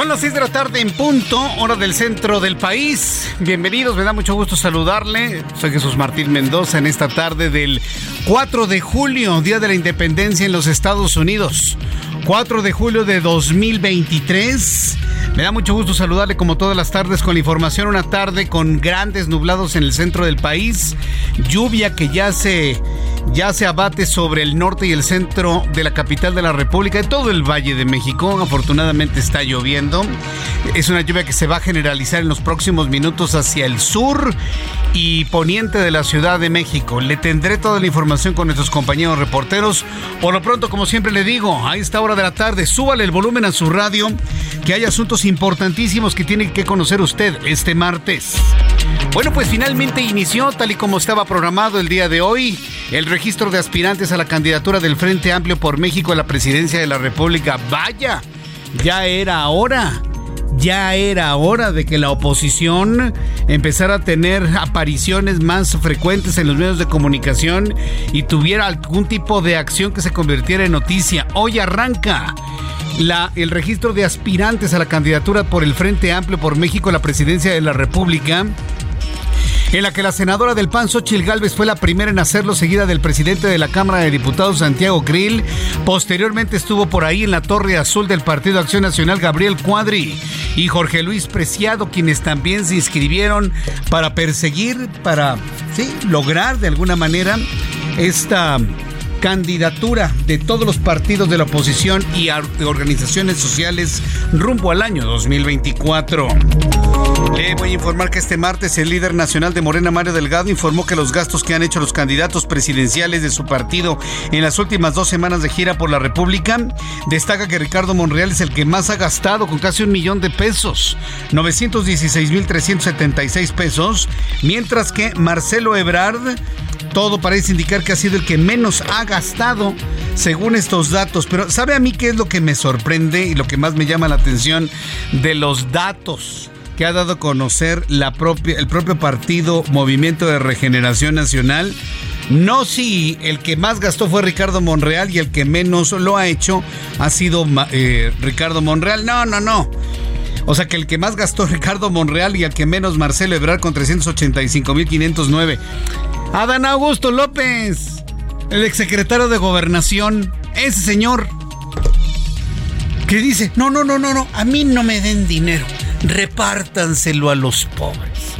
Son las 6 de la tarde en punto, hora del centro del país. Bienvenidos, me da mucho gusto saludarle. Soy Jesús Martín Mendoza en esta tarde del 4 de julio, Día de la Independencia en los Estados Unidos. 4 de julio de 2023. Me da mucho gusto saludarle como todas las tardes con la información. Una tarde con grandes nublados en el centro del país. Lluvia que ya se, ya se abate sobre el norte y el centro de la capital de la República y todo el Valle de México. Afortunadamente está lloviendo. Es una lluvia que se va a generalizar en los próximos minutos hacia el sur y poniente de la Ciudad de México. Le tendré toda la información con nuestros compañeros reporteros. Por lo pronto, como siempre le digo, a esta hora de la tarde, súbale el volumen a su radio, que hay asuntos importantísimos que tiene que conocer usted este martes. Bueno, pues finalmente inició, tal y como estaba programado el día de hoy, el registro de aspirantes a la candidatura del Frente Amplio por México a la presidencia de la República. Vaya, ya era hora ya era hora de que la oposición empezara a tener apariciones más frecuentes en los medios de comunicación y tuviera algún tipo de acción que se convirtiera en noticia. Hoy arranca la, el registro de aspirantes a la candidatura por el Frente Amplio por México a la presidencia de la República en la que la senadora del PAN, Xochil Gálvez, fue la primera en hacerlo, seguida del presidente de la Cámara de Diputados, Santiago Krill. Posteriormente estuvo por ahí en la Torre Azul del Partido Acción Nacional, Gabriel Cuadri y Jorge Luis Preciado, quienes también se inscribieron para perseguir, para sí, lograr de alguna manera esta candidatura de todos los partidos de la oposición y organizaciones sociales rumbo al año 2024. Le voy a informar que este martes el líder nacional de Morena, Mario Delgado, informó que los gastos que han hecho los candidatos presidenciales de su partido en las últimas dos semanas de gira por la República, destaca que Ricardo Monreal es el que más ha gastado con casi un millón de pesos, 916.376 pesos, mientras que Marcelo Ebrard todo parece indicar que ha sido el que menos ha gastado según estos datos. Pero ¿sabe a mí qué es lo que me sorprende y lo que más me llama la atención de los datos? que ha dado a conocer la propia, el propio partido Movimiento de Regeneración Nacional. No si el que más gastó fue Ricardo Monreal y el que menos lo ha hecho ha sido eh, Ricardo Monreal. No, no, no. O sea que el que más gastó Ricardo Monreal y el que menos Marcelo Ebrard con 385.509. Adán Augusto López, el exsecretario de Gobernación, ese señor que dice, no, no, no, no, no, a mí no me den dinero, repártanselo a los pobres.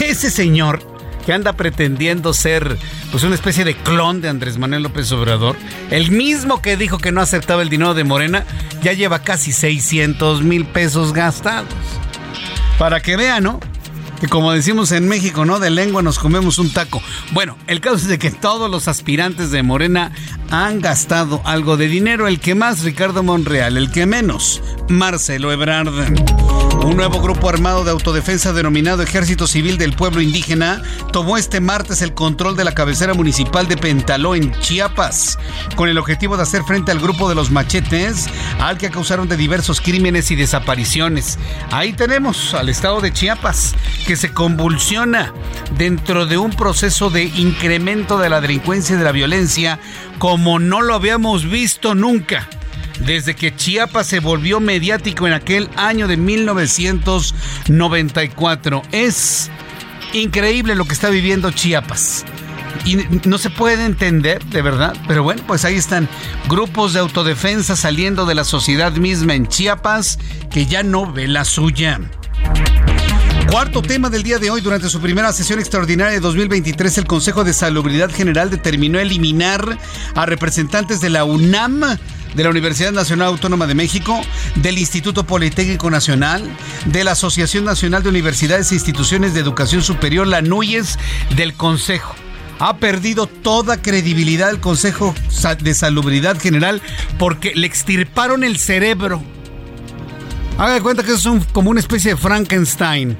Ese señor que anda pretendiendo ser pues una especie de clon de Andrés Manuel López Obrador, el mismo que dijo que no aceptaba el dinero de Morena, ya lleva casi 600 mil pesos gastados. Para que vean, ¿no? Que como decimos en México, ¿no? De lengua nos comemos un taco. Bueno, el caso es de que todos los aspirantes de Morena han gastado algo de dinero. El que más, Ricardo Monreal. El que menos, Marcelo Ebrard. Un nuevo grupo armado de autodefensa denominado Ejército Civil del Pueblo Indígena tomó este martes el control de la cabecera municipal de Pentaló en Chiapas, con el objetivo de hacer frente al grupo de los machetes, al que causaron de diversos crímenes y desapariciones. Ahí tenemos al estado de Chiapas, que se convulsiona dentro de un proceso de incremento de la delincuencia y de la violencia como no lo habíamos visto nunca. desde que Chiapas se volvió mediático en aquel año de 1994. Es increíble lo que está viviendo Chiapas. Y no se puede entender, de verdad, pero bueno, pues ahí están grupos de autodefensa saliendo de la sociedad misma en Chiapas que ya no ve la suya. Cuarto tema del día de hoy, durante su primera sesión extraordinaria de 2023, el Consejo de Salubridad General determinó eliminar a representantes de la UNAM, de la Universidad Nacional Autónoma de México, del Instituto Politécnico Nacional, de la Asociación Nacional de Universidades e Instituciones de Educación Superior, la NUYES, del Consejo. Ha perdido toda credibilidad el Consejo de Salubridad General porque le extirparon el cerebro. Haga cuenta que es como una especie de Frankenstein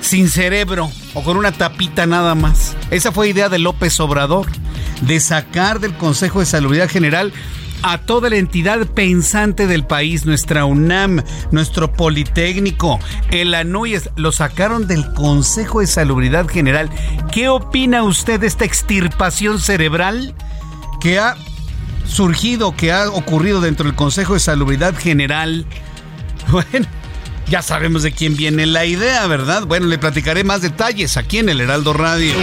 sin cerebro o con una tapita nada más. Esa fue idea de López Obrador, de sacar del Consejo de Salubridad General a toda la entidad pensante del país, nuestra UNAM, nuestro Politécnico, el ANUYES, lo sacaron del Consejo de Salubridad General. ¿Qué opina usted de esta extirpación cerebral que ha surgido, que ha ocurrido dentro del Consejo de Salubridad General? Bueno, ya sabemos de quién viene la idea, ¿verdad? Bueno, le platicaré más detalles aquí en el Heraldo Radio.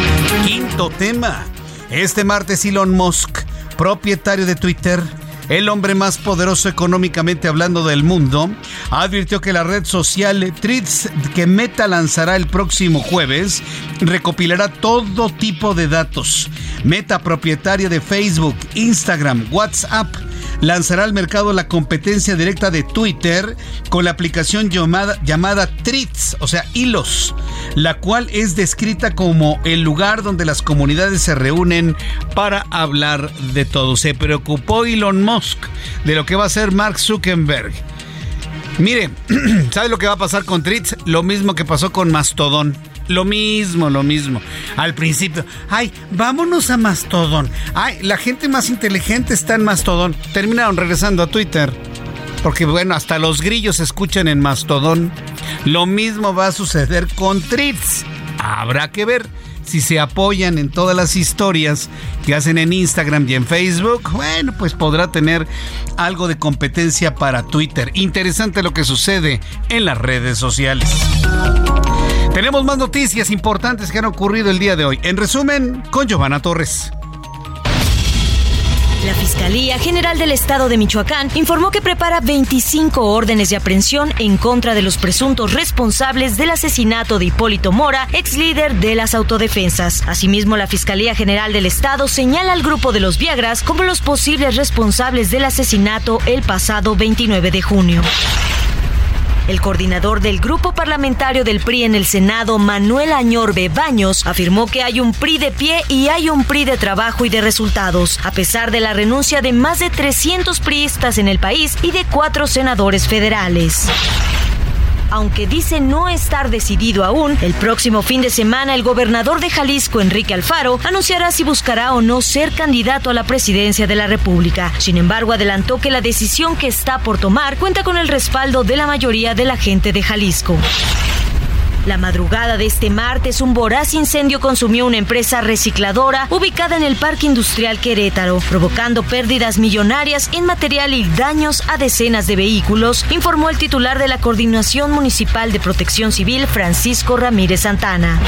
Quinto tema. Este martes Elon Musk, propietario de Twitter, el hombre más poderoso económicamente hablando del mundo, advirtió que la red social Threads que Meta lanzará el próximo jueves recopilará todo tipo de datos. Meta propietaria de Facebook, Instagram, WhatsApp, lanzará al mercado la competencia directa de Twitter con la aplicación llamada, llamada o sea, hilos, la cual es descrita como el lugar donde las comunidades se reúnen para hablar de todo. Se preocupó Elon Musk de lo que va a hacer Mark Zuckerberg. Mire, ¿sabe lo que va a pasar con Treats? Lo mismo que pasó con Mastodon. Lo mismo, lo mismo. Al principio, ay, vámonos a Mastodon. Ay, la gente más inteligente está en Mastodon. Terminaron regresando a Twitter. Porque bueno, hasta los grillos escuchan en Mastodon. Lo mismo va a suceder con Treats. Habrá que ver si se apoyan en todas las historias que hacen en Instagram y en Facebook, bueno, pues podrá tener algo de competencia para Twitter. Interesante lo que sucede en las redes sociales. Tenemos más noticias importantes que han ocurrido el día de hoy. En resumen, con Giovanna Torres. La Fiscalía General del Estado de Michoacán informó que prepara 25 órdenes de aprehensión en contra de los presuntos responsables del asesinato de Hipólito Mora, ex líder de las autodefensas. Asimismo, la Fiscalía General del Estado señala al grupo de los Viagras como los posibles responsables del asesinato el pasado 29 de junio. El coordinador del grupo parlamentario del PRI en el Senado, Manuel Añorbe Baños, afirmó que hay un PRI de pie y hay un PRI de trabajo y de resultados, a pesar de la renuncia de más de 300 priistas en el país y de cuatro senadores federales. Aunque dice no estar decidido aún, el próximo fin de semana el gobernador de Jalisco, Enrique Alfaro, anunciará si buscará o no ser candidato a la presidencia de la República. Sin embargo, adelantó que la decisión que está por tomar cuenta con el respaldo de la mayoría de la gente de Jalisco. La madrugada de este martes, un voraz incendio consumió una empresa recicladora ubicada en el Parque Industrial Querétaro, provocando pérdidas millonarias en material y daños a decenas de vehículos, informó el titular de la Coordinación Municipal de Protección Civil, Francisco Ramírez Santana.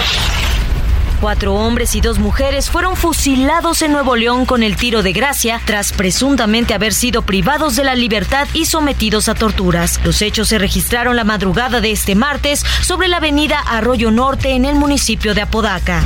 Cuatro hombres y dos mujeres fueron fusilados en Nuevo León con el tiro de gracia tras presuntamente haber sido privados de la libertad y sometidos a torturas. Los hechos se registraron la madrugada de este martes sobre la avenida Arroyo Norte en el municipio de Apodaca.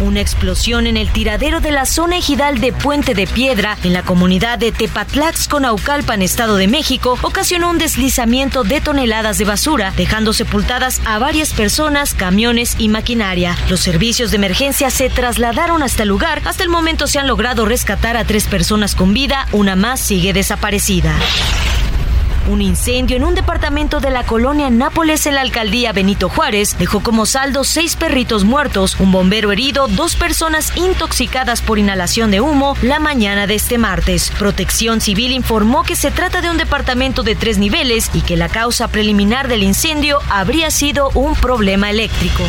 Una explosión en el tiradero de la zona ejidal de Puente de Piedra, en la comunidad de Tepatlax, Conaucalpan, Estado de México, ocasionó un deslizamiento de toneladas de basura, dejando sepultadas a varias personas, camiones y maquinaria. Los servicios de emergencia se trasladaron hasta el lugar. Hasta el momento se han logrado rescatar a tres personas con vida, una más sigue desaparecida. Un incendio en un departamento de la colonia Nápoles en la alcaldía Benito Juárez dejó como saldo seis perritos muertos, un bombero herido, dos personas intoxicadas por inhalación de humo la mañana de este martes. Protección Civil informó que se trata de un departamento de tres niveles y que la causa preliminar del incendio habría sido un problema eléctrico.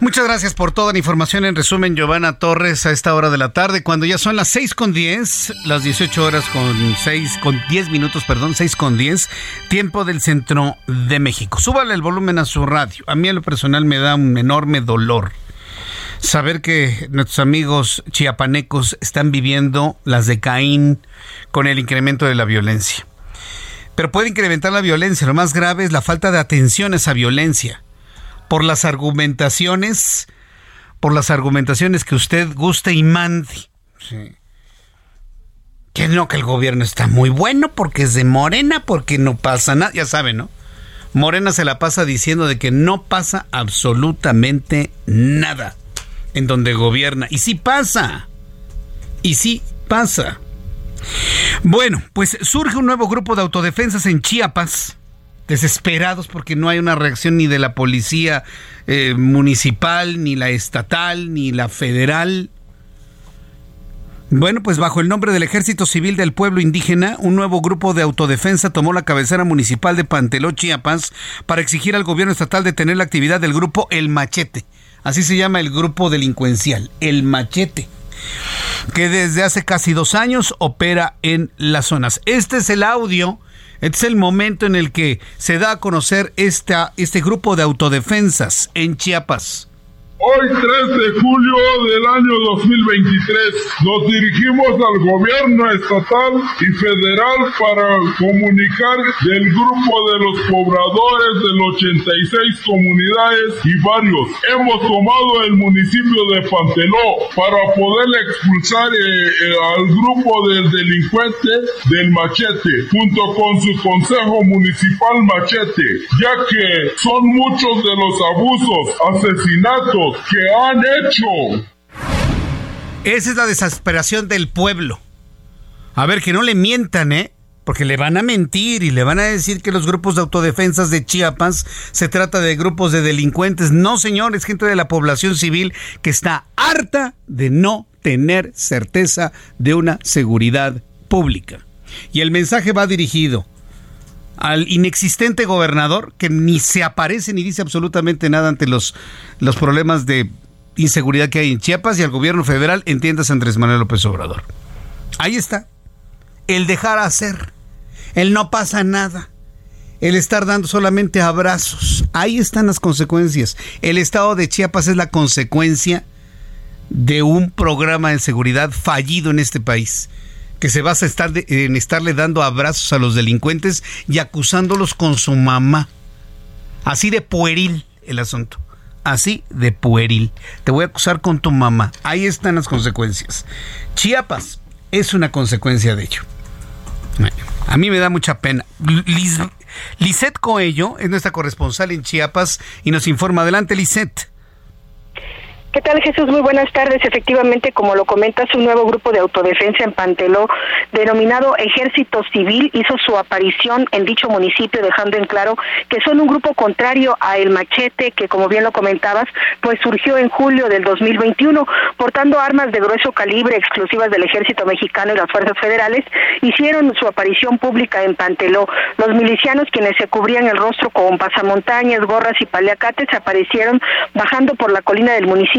Muchas gracias por toda la información. En resumen, Giovanna Torres a esta hora de la tarde, cuando ya son las 6 con 10, las 18 horas con 6, con 10 minutos, perdón, 6 con 10, tiempo del centro de México. Súbale el volumen a su radio. A mí a lo personal me da un enorme dolor saber que nuestros amigos chiapanecos están viviendo las de Caín con el incremento de la violencia. Pero puede incrementar la violencia. Lo más grave es la falta de atención a esa violencia por las argumentaciones, por las argumentaciones que usted guste y mande. Que no, que el gobierno está muy bueno porque es de Morena, porque no pasa nada, ya saben, ¿no? Morena se la pasa diciendo de que no pasa absolutamente nada en donde gobierna. Y sí pasa. Y sí pasa. Bueno, pues surge un nuevo grupo de autodefensas en Chiapas desesperados porque no hay una reacción ni de la policía eh, municipal, ni la estatal, ni la federal. Bueno, pues bajo el nombre del Ejército Civil del Pueblo Indígena, un nuevo grupo de autodefensa tomó la cabecera municipal de Panteló, Chiapas, para exigir al gobierno estatal detener la actividad del grupo El Machete. Así se llama el grupo delincuencial, El Machete que desde hace casi dos años opera en las zonas. Este es el audio este es el momento en el que se da a conocer esta, este grupo de autodefensas en Chiapas. Hoy 3 de julio del año 2023 nos dirigimos al gobierno estatal y federal para comunicar del grupo de los pobladores del 86 comunidades y barrios. Hemos tomado el municipio de Panteló para poder expulsar eh, eh, al grupo del delincuente del machete junto con su consejo municipal machete, ya que son muchos de los abusos, asesinatos, han hecho. Esa es la desesperación del pueblo. A ver, que no le mientan, ¿eh? Porque le van a mentir y le van a decir que los grupos de autodefensas de Chiapas se trata de grupos de delincuentes. No, señores, gente de la población civil que está harta de no tener certeza de una seguridad pública. Y el mensaje va dirigido al inexistente gobernador que ni se aparece ni dice absolutamente nada ante los, los problemas de inseguridad que hay en Chiapas y al gobierno federal, entiendas Andrés Manuel López Obrador. Ahí está. El dejar hacer. El no pasa nada. El estar dando solamente abrazos. Ahí están las consecuencias. El estado de Chiapas es la consecuencia de un programa de seguridad fallido en este país que se basa estar en estarle dando abrazos a los delincuentes y acusándolos con su mamá. Así de pueril el asunto. Así de pueril. Te voy a acusar con tu mamá. Ahí están las consecuencias. Chiapas es una consecuencia de ello. A mí me da mucha pena. Lisette Coello es nuestra corresponsal en Chiapas y nos informa. Adelante, Lisette. ¿Qué tal Jesús? Muy buenas tardes. Efectivamente, como lo comentas, un nuevo grupo de autodefensa en Panteló, denominado Ejército Civil, hizo su aparición en dicho municipio, dejando en claro que son un grupo contrario a El Machete, que como bien lo comentabas, pues surgió en julio del 2021, portando armas de grueso calibre exclusivas del Ejército Mexicano y las Fuerzas Federales, hicieron su aparición pública en Panteló. Los milicianos, quienes se cubrían el rostro con pasamontañas, gorras y paliacates, aparecieron bajando por la colina del municipio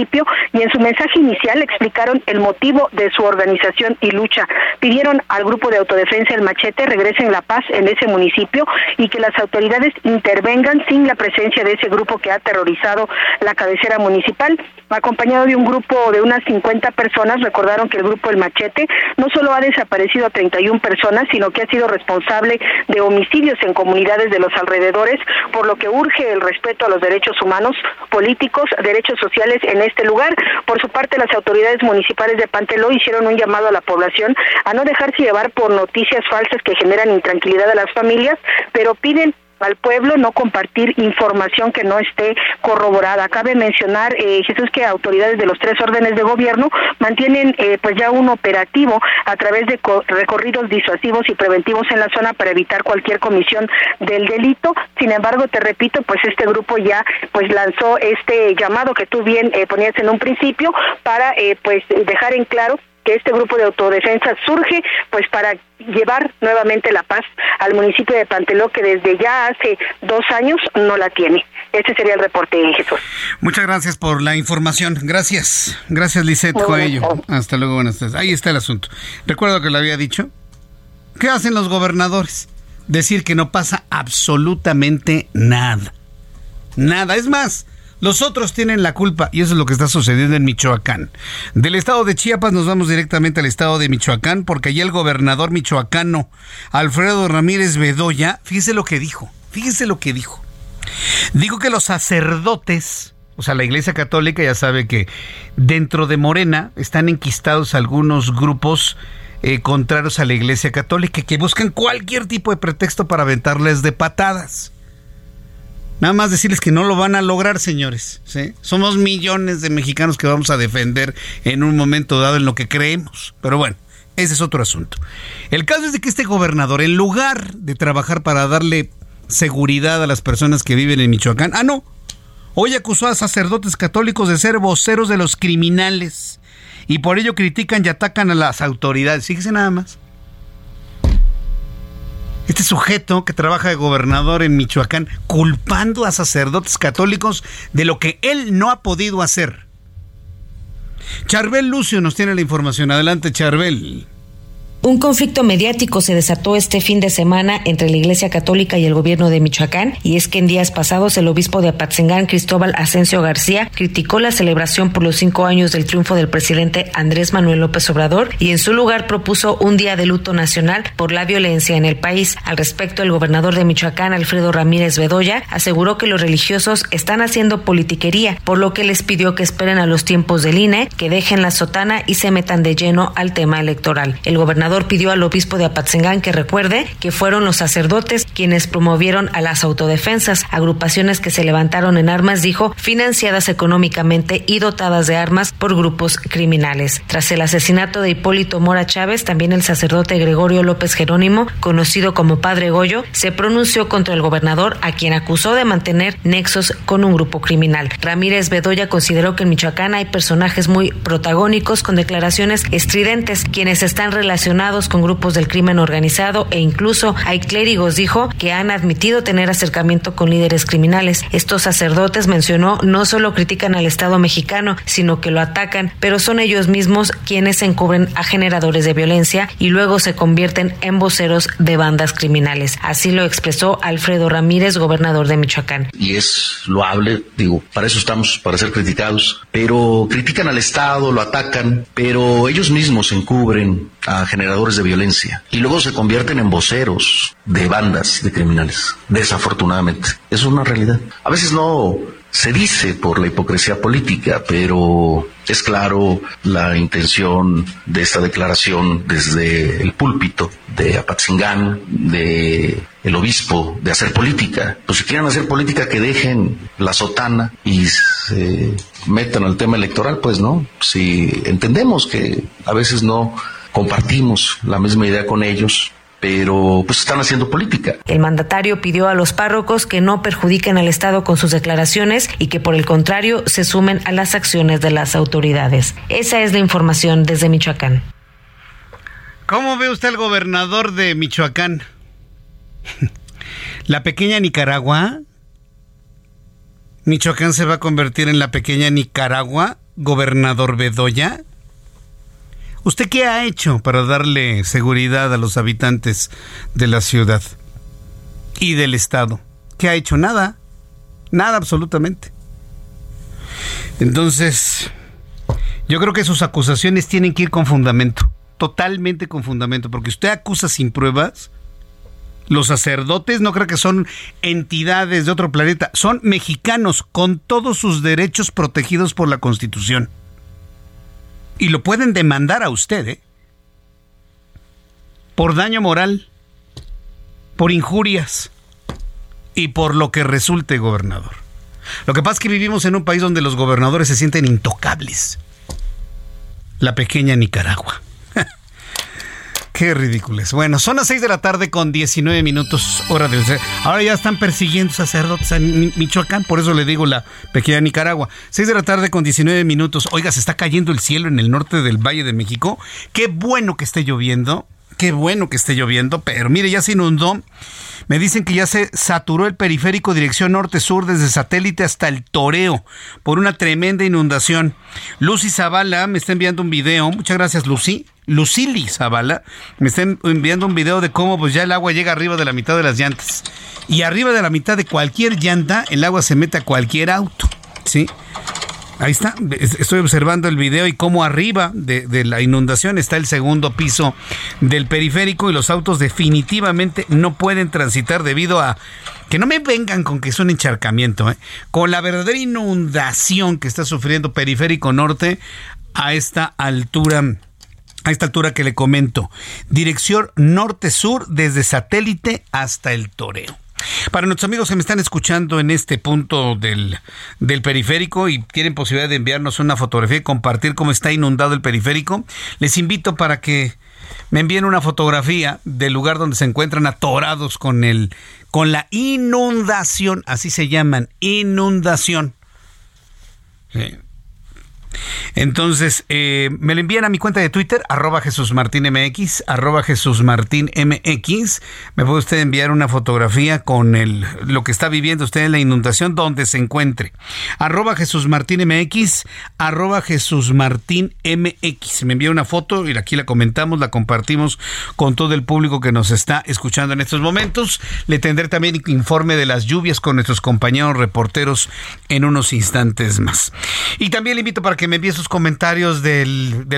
y en su mensaje inicial explicaron el motivo de su organización y lucha. Pidieron al grupo de autodefensa El Machete regresen la paz en ese municipio y que las autoridades intervengan sin la presencia de ese grupo que ha aterrorizado la cabecera municipal. Acompañado de un grupo de unas 50 personas, recordaron que el grupo El Machete no solo ha desaparecido a 31 personas, sino que ha sido responsable de homicidios en comunidades de los alrededores, por lo que urge el respeto a los derechos humanos, políticos, derechos sociales en este lugar. Por su parte, las autoridades municipales de Panteló hicieron un llamado a la población a no dejarse llevar por noticias falsas que generan intranquilidad a las familias, pero piden al pueblo no compartir información que no esté corroborada. Cabe mencionar, eh, Jesús, que autoridades de los tres órdenes de gobierno mantienen eh, pues ya un operativo a través de recorridos disuasivos y preventivos en la zona para evitar cualquier comisión del delito. Sin embargo, te repito, pues este grupo ya pues lanzó este llamado que tú bien eh, ponías en un principio para pues dejar en claro que este grupo de autodefensa surge pues para llevar nuevamente la paz al municipio de Panteló que desde ya hace dos años no la tiene. Ese sería el reporte, Jesús. Muchas gracias por la información. Gracias. Gracias, Lisette Coello. Hasta luego, buenas tardes. Ahí está el asunto. Recuerdo que lo había dicho. ¿Qué hacen los gobernadores? Decir que no pasa absolutamente nada. Nada. Es más, los otros tienen la culpa y eso es lo que está sucediendo en Michoacán. Del estado de Chiapas nos vamos directamente al estado de Michoacán porque allí el gobernador michoacano Alfredo Ramírez Bedoya, fíjese lo que dijo, fíjese lo que dijo. Dijo que los sacerdotes, o sea, la Iglesia Católica ya sabe que dentro de Morena están enquistados algunos grupos eh, contrarios a la Iglesia Católica que buscan cualquier tipo de pretexto para aventarles de patadas. Nada más decirles que no lo van a lograr, señores. Somos millones de mexicanos que vamos a defender en un momento dado en lo que creemos. Pero bueno, ese es otro asunto. El caso es de que este gobernador, en lugar de trabajar para darle seguridad a las personas que viven en Michoacán, ah, no, hoy acusó a sacerdotes católicos de ser voceros de los criminales y por ello critican y atacan a las autoridades. Fíjese nada más. Este sujeto que trabaja de gobernador en Michoacán culpando a sacerdotes católicos de lo que él no ha podido hacer. Charbel Lucio nos tiene la información. Adelante, Charbel. Un conflicto mediático se desató este fin de semana entre la Iglesia Católica y el gobierno de Michoacán, y es que en días pasados el obispo de Apatzingán, Cristóbal Asensio García, criticó la celebración por los cinco años del triunfo del presidente Andrés Manuel López Obrador y en su lugar propuso un día de luto nacional por la violencia en el país. Al respecto, el gobernador de Michoacán, Alfredo Ramírez Bedoya, aseguró que los religiosos están haciendo politiquería, por lo que les pidió que esperen a los tiempos del INE, que dejen la sotana y se metan de lleno al tema electoral. El gobernador pidió al obispo de Apatzingán que recuerde que fueron los sacerdotes quienes promovieron a las autodefensas, agrupaciones que se levantaron en armas, dijo, financiadas económicamente y dotadas de armas por grupos criminales. Tras el asesinato de Hipólito Mora Chávez, también el sacerdote Gregorio López Jerónimo, conocido como Padre Goyo, se pronunció contra el gobernador, a quien acusó de mantener nexos con un grupo criminal. Ramírez Bedoya consideró que en Michoacán hay personajes muy protagónicos con declaraciones estridentes, quienes están relacionados con grupos del crimen organizado e incluso hay clérigos, dijo, que han admitido tener acercamiento con líderes criminales. Estos sacerdotes, mencionó, no solo critican al Estado mexicano, sino que lo atacan, pero son ellos mismos quienes encubren a generadores de violencia y luego se convierten en voceros de bandas criminales. Así lo expresó Alfredo Ramírez, gobernador de Michoacán. Y es loable, digo, para eso estamos, para ser criticados, pero critican al Estado, lo atacan, pero ellos mismos encubren a generadores de violencia y luego se convierten en voceros de bandas de criminales, desafortunadamente. Es una realidad. A veces no se dice por la hipocresía política, pero es claro la intención de esta declaración desde el púlpito de Apatzingán, de el obispo, de hacer política. Pues si quieren hacer política, que dejen la sotana y se metan al tema electoral, pues no. Si entendemos que a veces no compartimos la misma idea con ellos, pero pues están haciendo política. El mandatario pidió a los párrocos que no perjudiquen al Estado con sus declaraciones y que por el contrario se sumen a las acciones de las autoridades. Esa es la información desde Michoacán. ¿Cómo ve usted el gobernador de Michoacán? la pequeña Nicaragua. Michoacán se va a convertir en la pequeña Nicaragua, gobernador Bedoya. ¿Usted qué ha hecho para darle seguridad a los habitantes de la ciudad y del estado? ¿Qué ha hecho? Nada. Nada absolutamente. Entonces, yo creo que sus acusaciones tienen que ir con fundamento, totalmente con fundamento, porque usted acusa sin pruebas. Los sacerdotes no creo que son entidades de otro planeta, son mexicanos con todos sus derechos protegidos por la Constitución. Y lo pueden demandar a usted, ¿eh? Por daño moral, por injurias y por lo que resulte, gobernador. Lo que pasa es que vivimos en un país donde los gobernadores se sienten intocables. La pequeña Nicaragua. Qué ridículos. Bueno, son las 6 de la tarde con 19 minutos hora del... Ahora ya están persiguiendo sacerdotes en Michoacán, por eso le digo la pequeña Nicaragua. 6 de la tarde con 19 minutos. Oiga, se está cayendo el cielo en el norte del Valle de México. Qué bueno que esté lloviendo. Qué bueno que esté lloviendo, pero mire, ya se inundó. Me dicen que ya se saturó el periférico dirección norte-sur desde satélite hasta el Toreo por una tremenda inundación. Lucy Zavala me está enviando un video. Muchas gracias, Lucy. Lucili Zavala me está enviando un video de cómo pues ya el agua llega arriba de la mitad de las llantas. Y arriba de la mitad de cualquier llanta, el agua se mete a cualquier auto. ¿Sí? Ahí está, estoy observando el video y cómo arriba de, la inundación está el segundo piso del periférico y los autos definitivamente no pueden transitar debido a que no me vengan con que es un encharcamiento, ¿eh? con la verdadera inundación que está sufriendo Periférico Norte a esta altura. A esta altura que le comento, dirección norte-sur desde satélite hasta el toreo. Para nuestros amigos que me están escuchando en este punto del, periférico y tienen posibilidad de enviarnos una fotografía y compartir cómo está inundado el periférico, les invito para que me envíen una fotografía del lugar donde se encuentran atorados con el con la inundación, así se llaman, inundación. Entonces, eh, me lo envían a mi cuenta de Twitter, arroba Jesús MX, arroba Jesús MX. Me puede usted enviar una fotografía con el, lo que está viviendo usted en la inundación donde se encuentre. Arroba Jesús. Me envía una foto y aquí la comentamos, la compartimos con todo el público que nos está escuchando en estos momentos. Le tendré también informe de las lluvias con nuestros compañeros reporteros en unos instantes más. Y también le invito para que me envíe sus comentarios de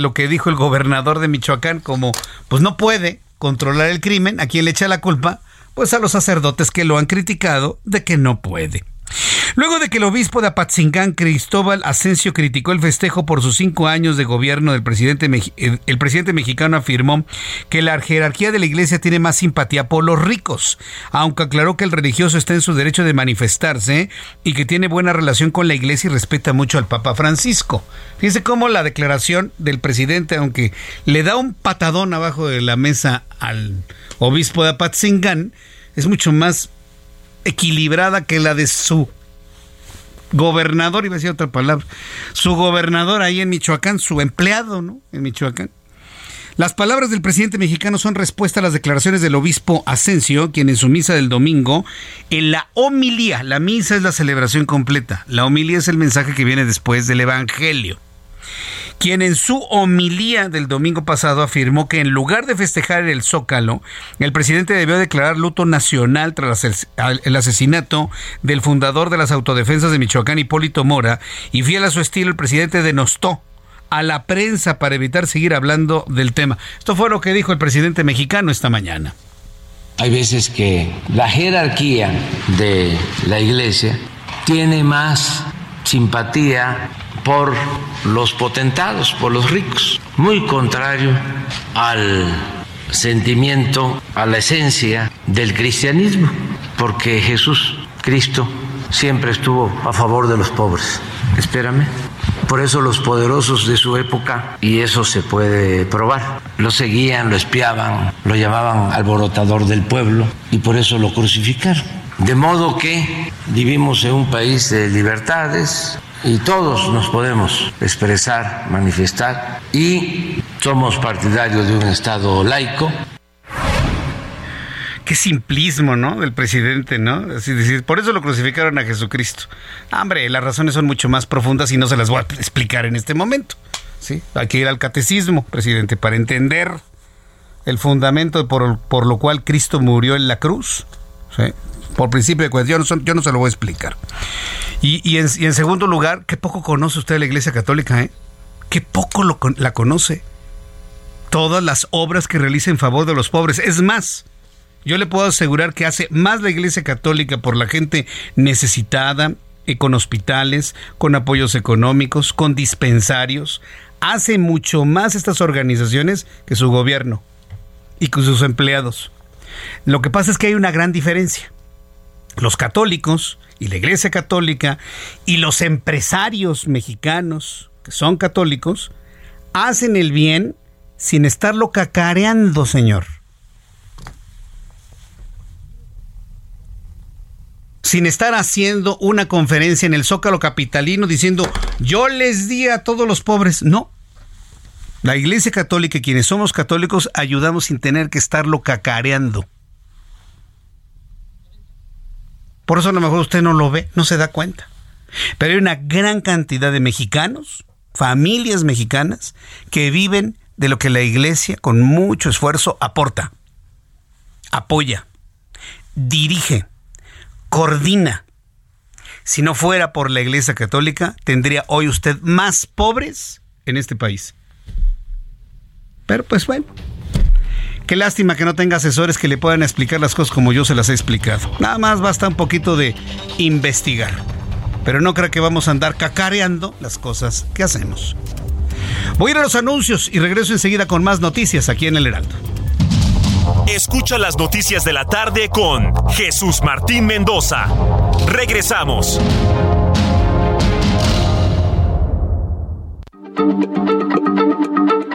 lo que dijo el gobernador de Michoacán, como pues no puede controlar el crimen, ¿a quién le echa la culpa? Pues a los sacerdotes que lo han criticado de que no puede. Luego de que el obispo de Apatzingán, Cristóbal Asensio, criticó el festejo por sus cinco años de gobierno del presidente, el presidente mexicano afirmó que la jerarquía de la iglesia tiene más simpatía por los ricos, aunque aclaró que el religioso está en su derecho de manifestarse y que tiene buena relación con la iglesia y respeta mucho al Papa Francisco. Fíjese cómo la declaración del presidente, aunque le da un patadón abajo de la mesa al obispo de Apatzingán, es mucho más equilibrada que la de su gobernador, iba a decir otra palabra, su gobernador ahí en Michoacán, su empleado, ¿no? En Michoacán. Las palabras del presidente mexicano son respuesta a las declaraciones del obispo Asensio, quien en su misa del domingo, en la homilía, la misa es la celebración completa, la homilía es el mensaje que viene después del Evangelio quien en su homilía del domingo pasado afirmó que en lugar de festejar el Zócalo, el presidente debió declarar luto nacional tras el asesinato del fundador de las autodefensas de Michoacán, Hipólito Mora, y fiel a su estilo, el presidente denostó a la prensa para evitar seguir hablando del tema. Esto fue lo que dijo el presidente mexicano esta mañana. Hay veces que la jerarquía de la iglesia tiene más simpatía por los potentados, por los ricos, muy contrario al sentimiento, a la esencia del cristianismo, porque Jesús, Cristo, siempre estuvo a favor de los pobres. Espérame. Por eso los poderosos de su época, y eso se puede probar, lo seguían, lo espiaban, lo llamaban alborotador del pueblo, y por eso lo crucificaron. De modo que vivimos en un país de libertades, y todos nos podemos expresar, manifestar y somos partidarios de un Estado laico. Qué simplismo, ¿no? Del presidente, ¿no? Así decir, por eso lo crucificaron a Jesucristo. hombre, las razones son mucho más profundas y no se las voy a explicar en este momento. ¿sí? Hay que ir al catecismo, presidente, para entender el fundamento por, por lo cual Cristo murió en la cruz. ¿sí? Por principio de cuestión, yo no, se lo voy a explicar. Y, en, segundo lugar, qué poco conoce usted la Iglesia Católica, ¿eh? Qué poco la conoce. Todas las obras que realiza en favor de los pobres. Es más, yo le puedo asegurar que hace más la Iglesia Católica por la gente necesitada, y con hospitales, con apoyos económicos, con dispensarios. Hace mucho más estas organizaciones que su gobierno y con sus empleados. Lo que pasa es que hay una gran diferencia los católicos y la Iglesia Católica y los empresarios mexicanos que son católicos hacen el bien sin estarlo cacareando, señor. sin estar haciendo una conferencia en el Zócalo Capitalino diciendo, yo les di a todos los pobres. No. La Iglesia Católica, quienes somos católicos, ayudamos sin tener que estarlo cacareando. Por eso a lo mejor usted no lo ve, no se da cuenta. Pero hay una gran cantidad de mexicanos, familias mexicanas, que viven de lo que la Iglesia con mucho esfuerzo aporta, apoya, dirige coordina. Si no fuera por la Iglesia Católica, tendría hoy usted más pobres en este país. Pero pues bueno, qué lástima que no tenga asesores que le puedan explicar las cosas como yo se las he explicado. Nada más basta un poquito de investigar. Pero no creo que vamos a andar cacareando las cosas que hacemos. Voy a ir a los anuncios y regreso enseguida con más noticias aquí en el Heraldo. Escucha las noticias de la tarde con Jesús Martín Mendoza. Regresamos.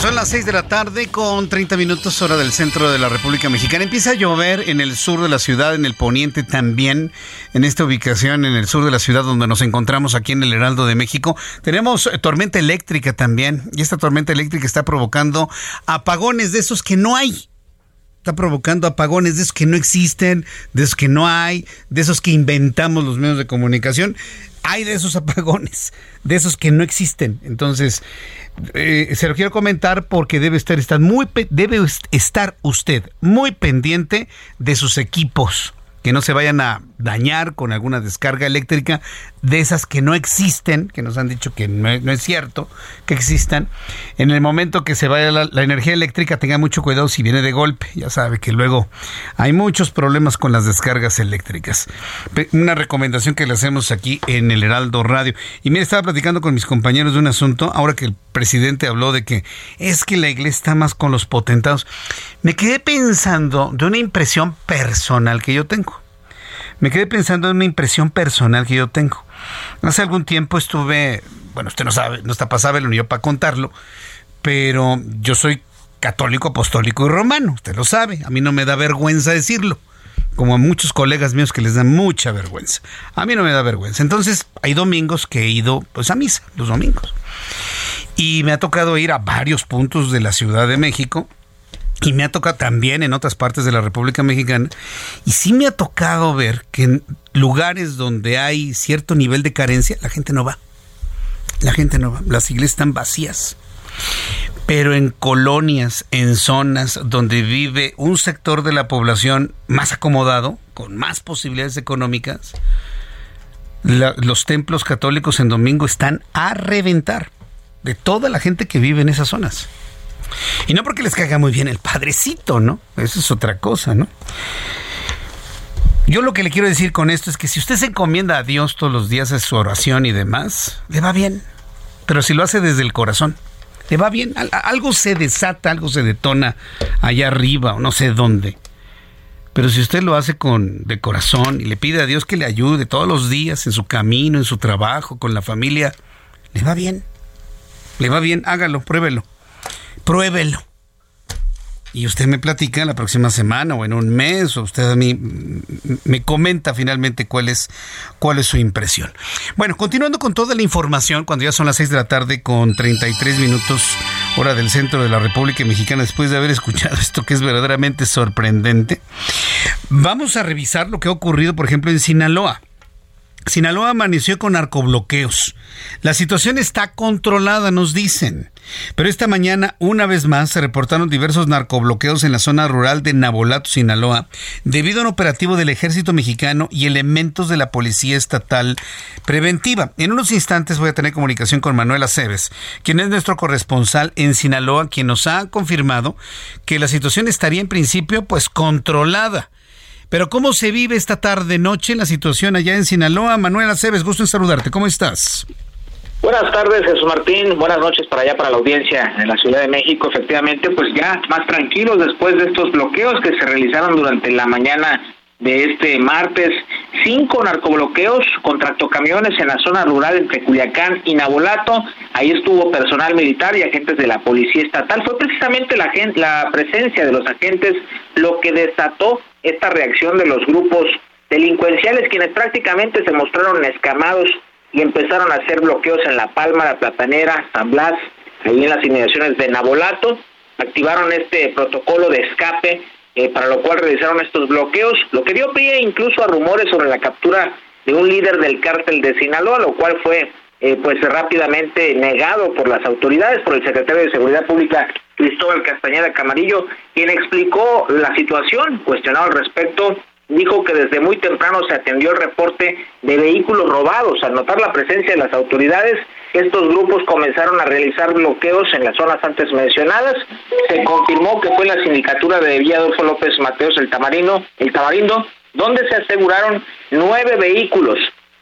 Son las 6 de la tarde con 30 minutos hora del centro de la República Mexicana. Empieza a llover en el sur de la ciudad, en el poniente también, en esta ubicación en el sur de la ciudad donde nos encontramos aquí en el Heraldo de México. Tenemos eh, tormenta eléctrica también y esta tormenta eléctrica está provocando apagones de esos que no hay está provocando apagones de esos que no existen, de esos que no hay, de esos que inventamos los medios de comunicación. Hay de esos apagones, de esos que no existen. Entonces, eh, se lo quiero comentar porque debe estar, estar muy, debe estar usted muy pendiente de sus equipos que no se vayan a dañar con alguna descarga eléctrica de esas que no existen, que nos han dicho que no, es cierto que existan. En el momento que se vaya la, energía eléctrica, tenga mucho cuidado si viene de golpe. Ya sabe que luego hay muchos problemas con las descargas eléctricas. Una recomendación que le hacemos aquí en el Heraldo Radio. Y mire, estaba platicando con mis compañeros de un asunto, ahora que el presidente habló de que es que la iglesia está más con los potentados. Me quedé pensando de una impresión personal que yo tengo me quedé pensando en una impresión personal que yo tengo. Hace algún tiempo estuve, bueno, usted no sabe, no está pasable ni yo para contarlo, pero yo soy católico, apostólico y romano, usted lo sabe, a mí no me da vergüenza decirlo, como a muchos colegas míos que les da mucha vergüenza. A mí no me da vergüenza. Entonces, hay domingos que he ido pues a misa, los domingos. Y me ha tocado ir a varios puntos de la Ciudad de México y me ha tocado también en otras partes de la República Mexicana. Y sí me ha tocado ver que en lugares donde hay cierto nivel de carencia, la gente no va. La gente no va. Las iglesias están vacías. Pero en colonias, en zonas donde vive un sector de la población más acomodado, con más posibilidades económicas, los templos católicos en domingo están a reventar de toda la gente que vive en esas zonas. Y no porque les caiga muy bien el padrecito, ¿no? Eso es otra cosa, ¿no? Yo lo que le quiero decir con esto es que si usted se encomienda a Dios todos los días a su oración y demás, le va bien. Pero si lo hace desde el corazón, le va bien. Algo se desata, algo se detona allá arriba o no sé dónde. Pero si usted lo hace con de corazón y le pide a Dios que le ayude todos los días en su camino, en su trabajo, con la familia, le va bien. Le va bien, hágalo, pruébelo pruébelo. y usted me platica la próxima semana o en un mes, o usted a mí me comenta finalmente cuál es, cuál es su impresión. Bueno, continuando con toda la información, cuando ya son las 6 de la tarde con 33 minutos hora del centro de la República Mexicana, después de haber escuchado esto que es verdaderamente sorprendente, vamos a revisar lo que ha ocurrido, por ejemplo, en Sinaloa. Sinaloa amaneció con narcobloqueos. La situación está controlada, nos dicen. Pero esta mañana, una vez más, se reportaron diversos narcobloqueos en la zona rural de Nabolato, Sinaloa, debido a un operativo del ejército mexicano y elementos de la policía estatal preventiva. En unos instantes voy a tener comunicación con Manuel Aceves, quien es nuestro corresponsal en Sinaloa, quien nos ha confirmado que la situación estaría en principio pues controlada. Pero ¿cómo se vive esta tarde-noche la situación allá en Sinaloa? Manuel Aceves, gusto en saludarte. ¿Cómo estás? Buenas tardes, Jesús Martín. Buenas noches para allá, para la audiencia en la Ciudad de México. Efectivamente, pues ya más tranquilos después de estos bloqueos que se realizaron durante la mañana de este martes. Cinco narcobloqueos con tractocamiones en la zona rural entre Culiacán y Nabolato. Ahí estuvo personal militar y agentes de la Policía Estatal. Fue precisamente la, la presencia de los agentes lo que desató esta reacción de los grupos delincuenciales, quienes prácticamente se mostraron escamados y empezaron a hacer bloqueos en La Palma, La Platanera, San Blas, ahí en las inmediaciones de Nabolato. Activaron este protocolo de escape, eh, para lo cual realizaron estos bloqueos, lo que dio pie incluso a rumores sobre la captura de un líder del cártel de Sinaloa, lo cual fue eh, pues rápidamente negado por las autoridades, por el secretario de Seguridad Pública Cristóbal Castañeda Camarillo, quien explicó la situación, cuestionado al respecto, dijo que desde muy temprano se atendió el reporte de vehículos robados. Al notar la presencia de las autoridades, estos grupos comenzaron a realizar bloqueos en las zonas antes mencionadas. Se confirmó que fue la sindicatura de Villa Adolfo López Mateos el Tamarino, el Tamarindo, donde se aseguraron nueve vehículos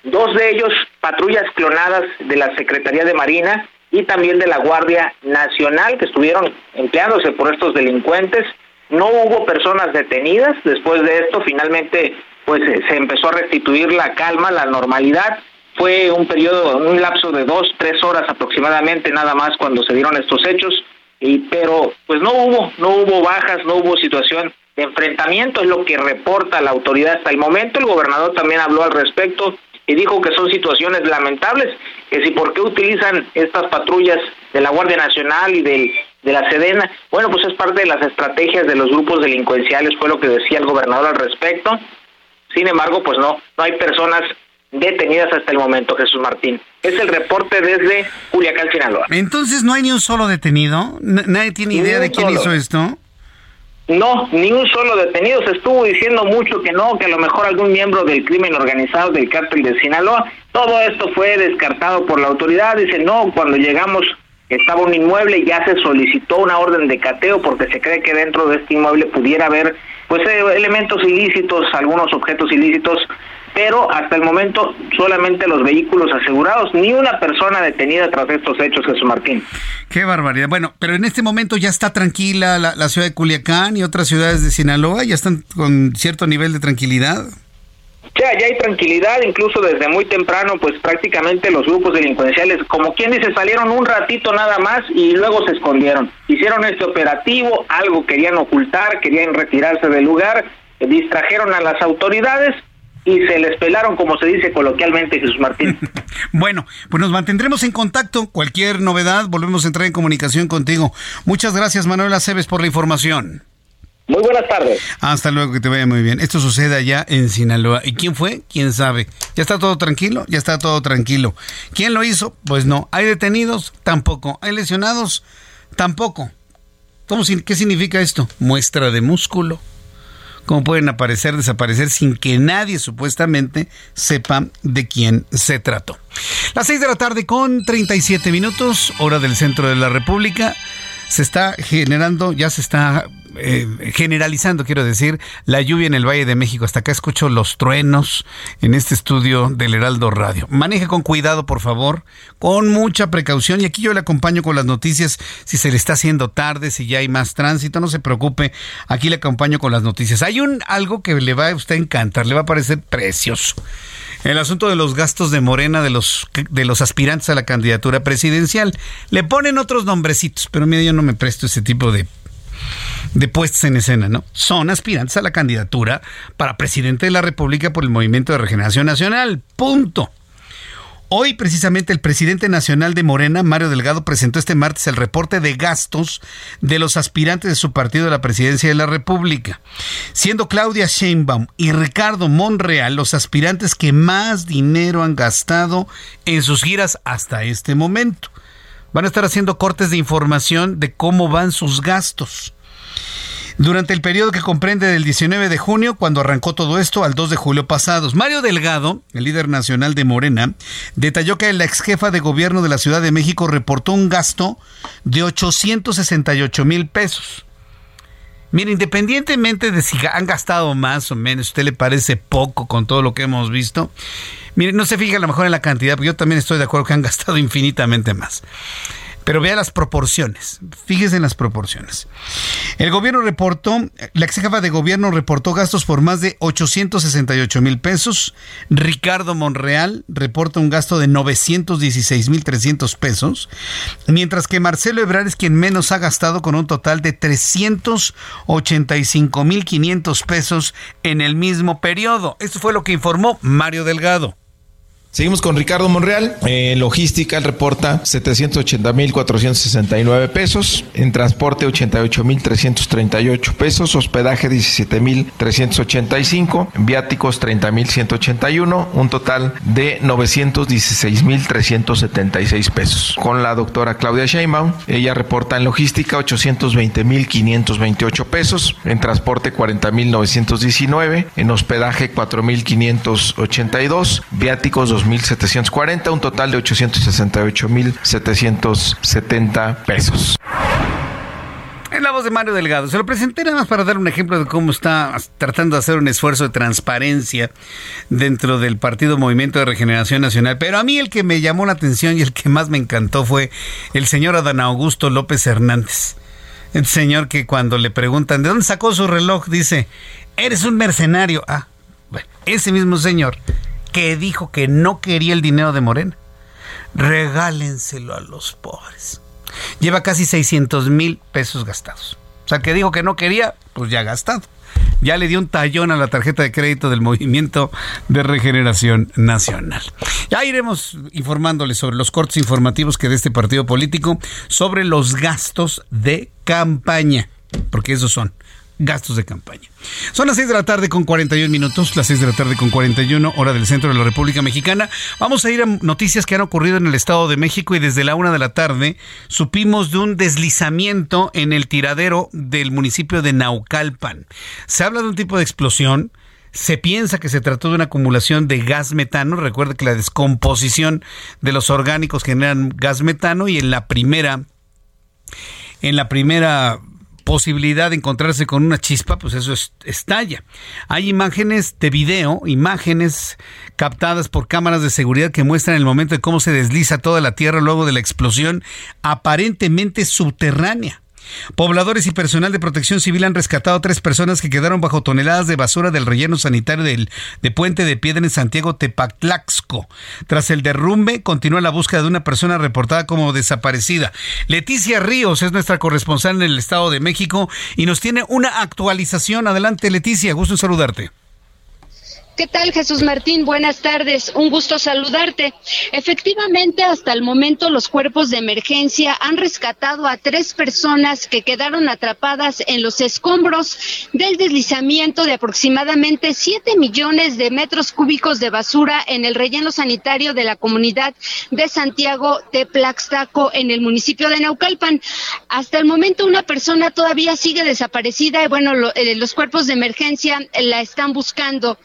dos de ellos patrullas clonadas de la Secretaría de Marina y también de la Guardia Nacional que estuvieron empleándose por estos delincuentes. No hubo personas detenidas. Después de esto, finalmente, pues eh, se empezó a restituir la calma, la normalidad. Fue un periodo, un lapso de dos, tres horas aproximadamente, nada más cuando se dieron estos hechos. Y pero, pues no hubo, no hubo bajas, no hubo situación de enfrentamiento, es lo que reporta la autoridad hasta el momento. El gobernador también habló al respecto y dijo que son situaciones lamentables, que si por qué utilizan estas patrullas de la Guardia Nacional y del, de la Sedena, bueno, pues es parte de las estrategias de los grupos delincuenciales, fue lo que decía el gobernador al respecto. Sin embargo, pues no, no hay personas detenidas hasta el momento, Jesús Martín. Es el reporte desde Culiacán, Sinaloa. Entonces, ¿no hay ni un solo detenido? ¿Nadie tiene idea de quién hizo esto? No, ni un solo detenido. Se estuvo diciendo mucho que no, que a lo mejor algún miembro del crimen organizado del cártel de Sinaloa. Todo esto fue descartado por la autoridad. Dice, no, cuando llegamos estaba un inmueble ya se solicitó una orden de cateo porque se cree que dentro de este inmueble pudiera haber pues eh, elementos ilícitos, algunos objetos ilícitos pero hasta el momento solamente los vehículos asegurados, ni una persona detenida tras estos hechos, Jesús Martín. Qué barbaridad. Bueno, pero en este momento ya está tranquila la, ciudad de Culiacán y otras ciudades de Sinaloa, ya están con cierto nivel de tranquilidad. Ya, ya hay tranquilidad, incluso desde muy temprano, pues prácticamente los grupos delincuenciales, como quien dice, salieron un ratito nada más y luego se escondieron. Hicieron este operativo, algo querían ocultar, querían retirarse del lugar, distrajeron a las autoridades y se les pelaron, como se dice coloquialmente, Jesús Martín. bueno, pues nos mantendremos en contacto. Cualquier novedad, volvemos a entrar en comunicación contigo. Muchas gracias, Manuel Aceves, por la información. Muy buenas tardes. Hasta luego, que te vaya muy bien. Esto sucede allá en Sinaloa. ¿Y quién fue? ¿Quién sabe? ¿Ya está todo tranquilo? Ya está todo tranquilo. ¿Quién lo hizo? Pues no. ¿Hay detenidos? Tampoco. ¿Hay lesionados? Tampoco. ¿Cómo, ¿Qué significa esto? Muestra de músculo cómo pueden aparecer, desaparecer sin que nadie supuestamente sepa de quién se trató. Las 6 de la tarde con 37 minutos, hora del centro de la República se está generando, ya se está eh, generalizando, quiero decir, la lluvia en el Valle de México. Hasta acá escucho los truenos en este estudio del Heraldo Radio. Maneje con cuidado, por favor, con mucha precaución. Y aquí yo le acompaño con las noticias. Si se le está haciendo tarde, si ya hay más tránsito, no se preocupe. Aquí le acompaño con las noticias. Hay un algo que le va a usted encantar, le va a parecer precioso. El asunto de los gastos de Morena de los, de los aspirantes a la candidatura presidencial. Le ponen otros nombrecitos, pero mira, yo no me presto ese tipo de de puestas en escena, ¿no? Son aspirantes a la candidatura para presidente de la República por el Movimiento de Regeneración Nacional. Punto. Hoy precisamente el presidente nacional de Morena, Mario Delgado, presentó este martes el reporte de gastos de los aspirantes de su partido a la presidencia de la República, siendo Claudia Sheinbaum y Ricardo Monreal los aspirantes que más dinero han gastado en sus giras hasta este momento. Van a estar haciendo cortes de información de cómo van sus gastos. Durante el periodo que comprende del 19 de junio, cuando arrancó todo esto, al 2 de julio pasados, Mario Delgado, el líder nacional de Morena, detalló que la ex jefa de gobierno de la Ciudad de México reportó un gasto de 868 mil pesos. Mire, independientemente de si han gastado más o menos, ¿usted le parece poco con todo lo que hemos visto? Mire, no se fija a lo mejor en la cantidad, porque yo también estoy de acuerdo que han gastado infinitamente más. Pero vea las proporciones. Fíjese en las proporciones. El gobierno reportó, la ex jefa de gobierno reportó gastos por más de 868 mil pesos. Ricardo Monreal reporta un gasto de 916 mil 300 pesos. Mientras que Marcelo Ebrard es quien menos ha gastado con un total de 385 mil 500 pesos en el mismo periodo. Esto fue lo que informó Mario Delgado. Seguimos con Ricardo Monreal. En logística, él reporta 780.469 pesos. En transporte, 88.338 pesos. Hospedaje, 17.385. Viáticos, 30.181. Un total de 916.376 pesos. Con la doctora Claudia Sheinbaum, ella reporta en logística 820.528 pesos. En transporte, 40.919. En hospedaje, 4.582. Viáticos, 2 1.740, un total de 868.770 pesos. En la voz de Mario Delgado. Se lo presenté nada más para dar un ejemplo de cómo está tratando de hacer un esfuerzo de transparencia dentro del Partido Movimiento de Regeneración Nacional. Pero a mí el que me llamó la atención y el que más me encantó fue el señor Adán Augusto López Hernández. El señor que cuando le preguntan de dónde sacó su reloj, dice, eres un mercenario. Ah, bueno, ese mismo señor que dijo que no quería el dinero de Morena. Regálenselo a los pobres. Lleva casi 600 mil pesos gastados. O sea, que dijo que no quería, pues ya gastado. Ya le dio un tallón a la tarjeta de crédito del Movimiento de Regeneración Nacional. Ya iremos informándoles sobre los cortes informativos que de este partido político sobre los gastos de campaña, porque esos son gastos de campaña. Son las 6 de la tarde con 41 minutos, las 6 de la tarde con 41, hora del centro de la República Mexicana. Vamos a ir a noticias que han ocurrido en el Estado de México y desde la una de la tarde supimos de un deslizamiento en el tiradero del municipio de Naucalpan. Se habla de un tipo de explosión. Se piensa que se trató de una acumulación de gas metano. Recuerde que la descomposición de los orgánicos generan gas metano y en la primera en la primera posibilidad de encontrarse con una chispa, pues eso estalla. Hay imágenes de video, imágenes captadas por cámaras de seguridad que muestran el momento de cómo se desliza toda la tierra luego de la explosión aparentemente subterránea. Pobladores y personal de protección civil han rescatado a tres personas que quedaron bajo toneladas de basura del relleno sanitario del, de Puente de Piedra en Santiago Tepatlaxco. Tras el derrumbe, continúa la búsqueda de una persona reportada como desaparecida. Leticia Ríos es nuestra corresponsal en el Estado de México y nos tiene una actualización. Adelante, Leticia, gusto en saludarte. ¿Qué tal, Jesús Martín? Buenas tardes. Un gusto saludarte. Efectivamente, hasta el momento los cuerpos de emergencia han rescatado a tres personas que quedaron atrapadas en los escombros del deslizamiento de aproximadamente 7 millones de metros cúbicos de basura en el relleno sanitario de la comunidad de Santiago de Plaxtaco en el municipio de Naucalpan. Hasta el momento una persona todavía sigue desaparecida y bueno, eh, los cuerpos de emergencia la están buscando.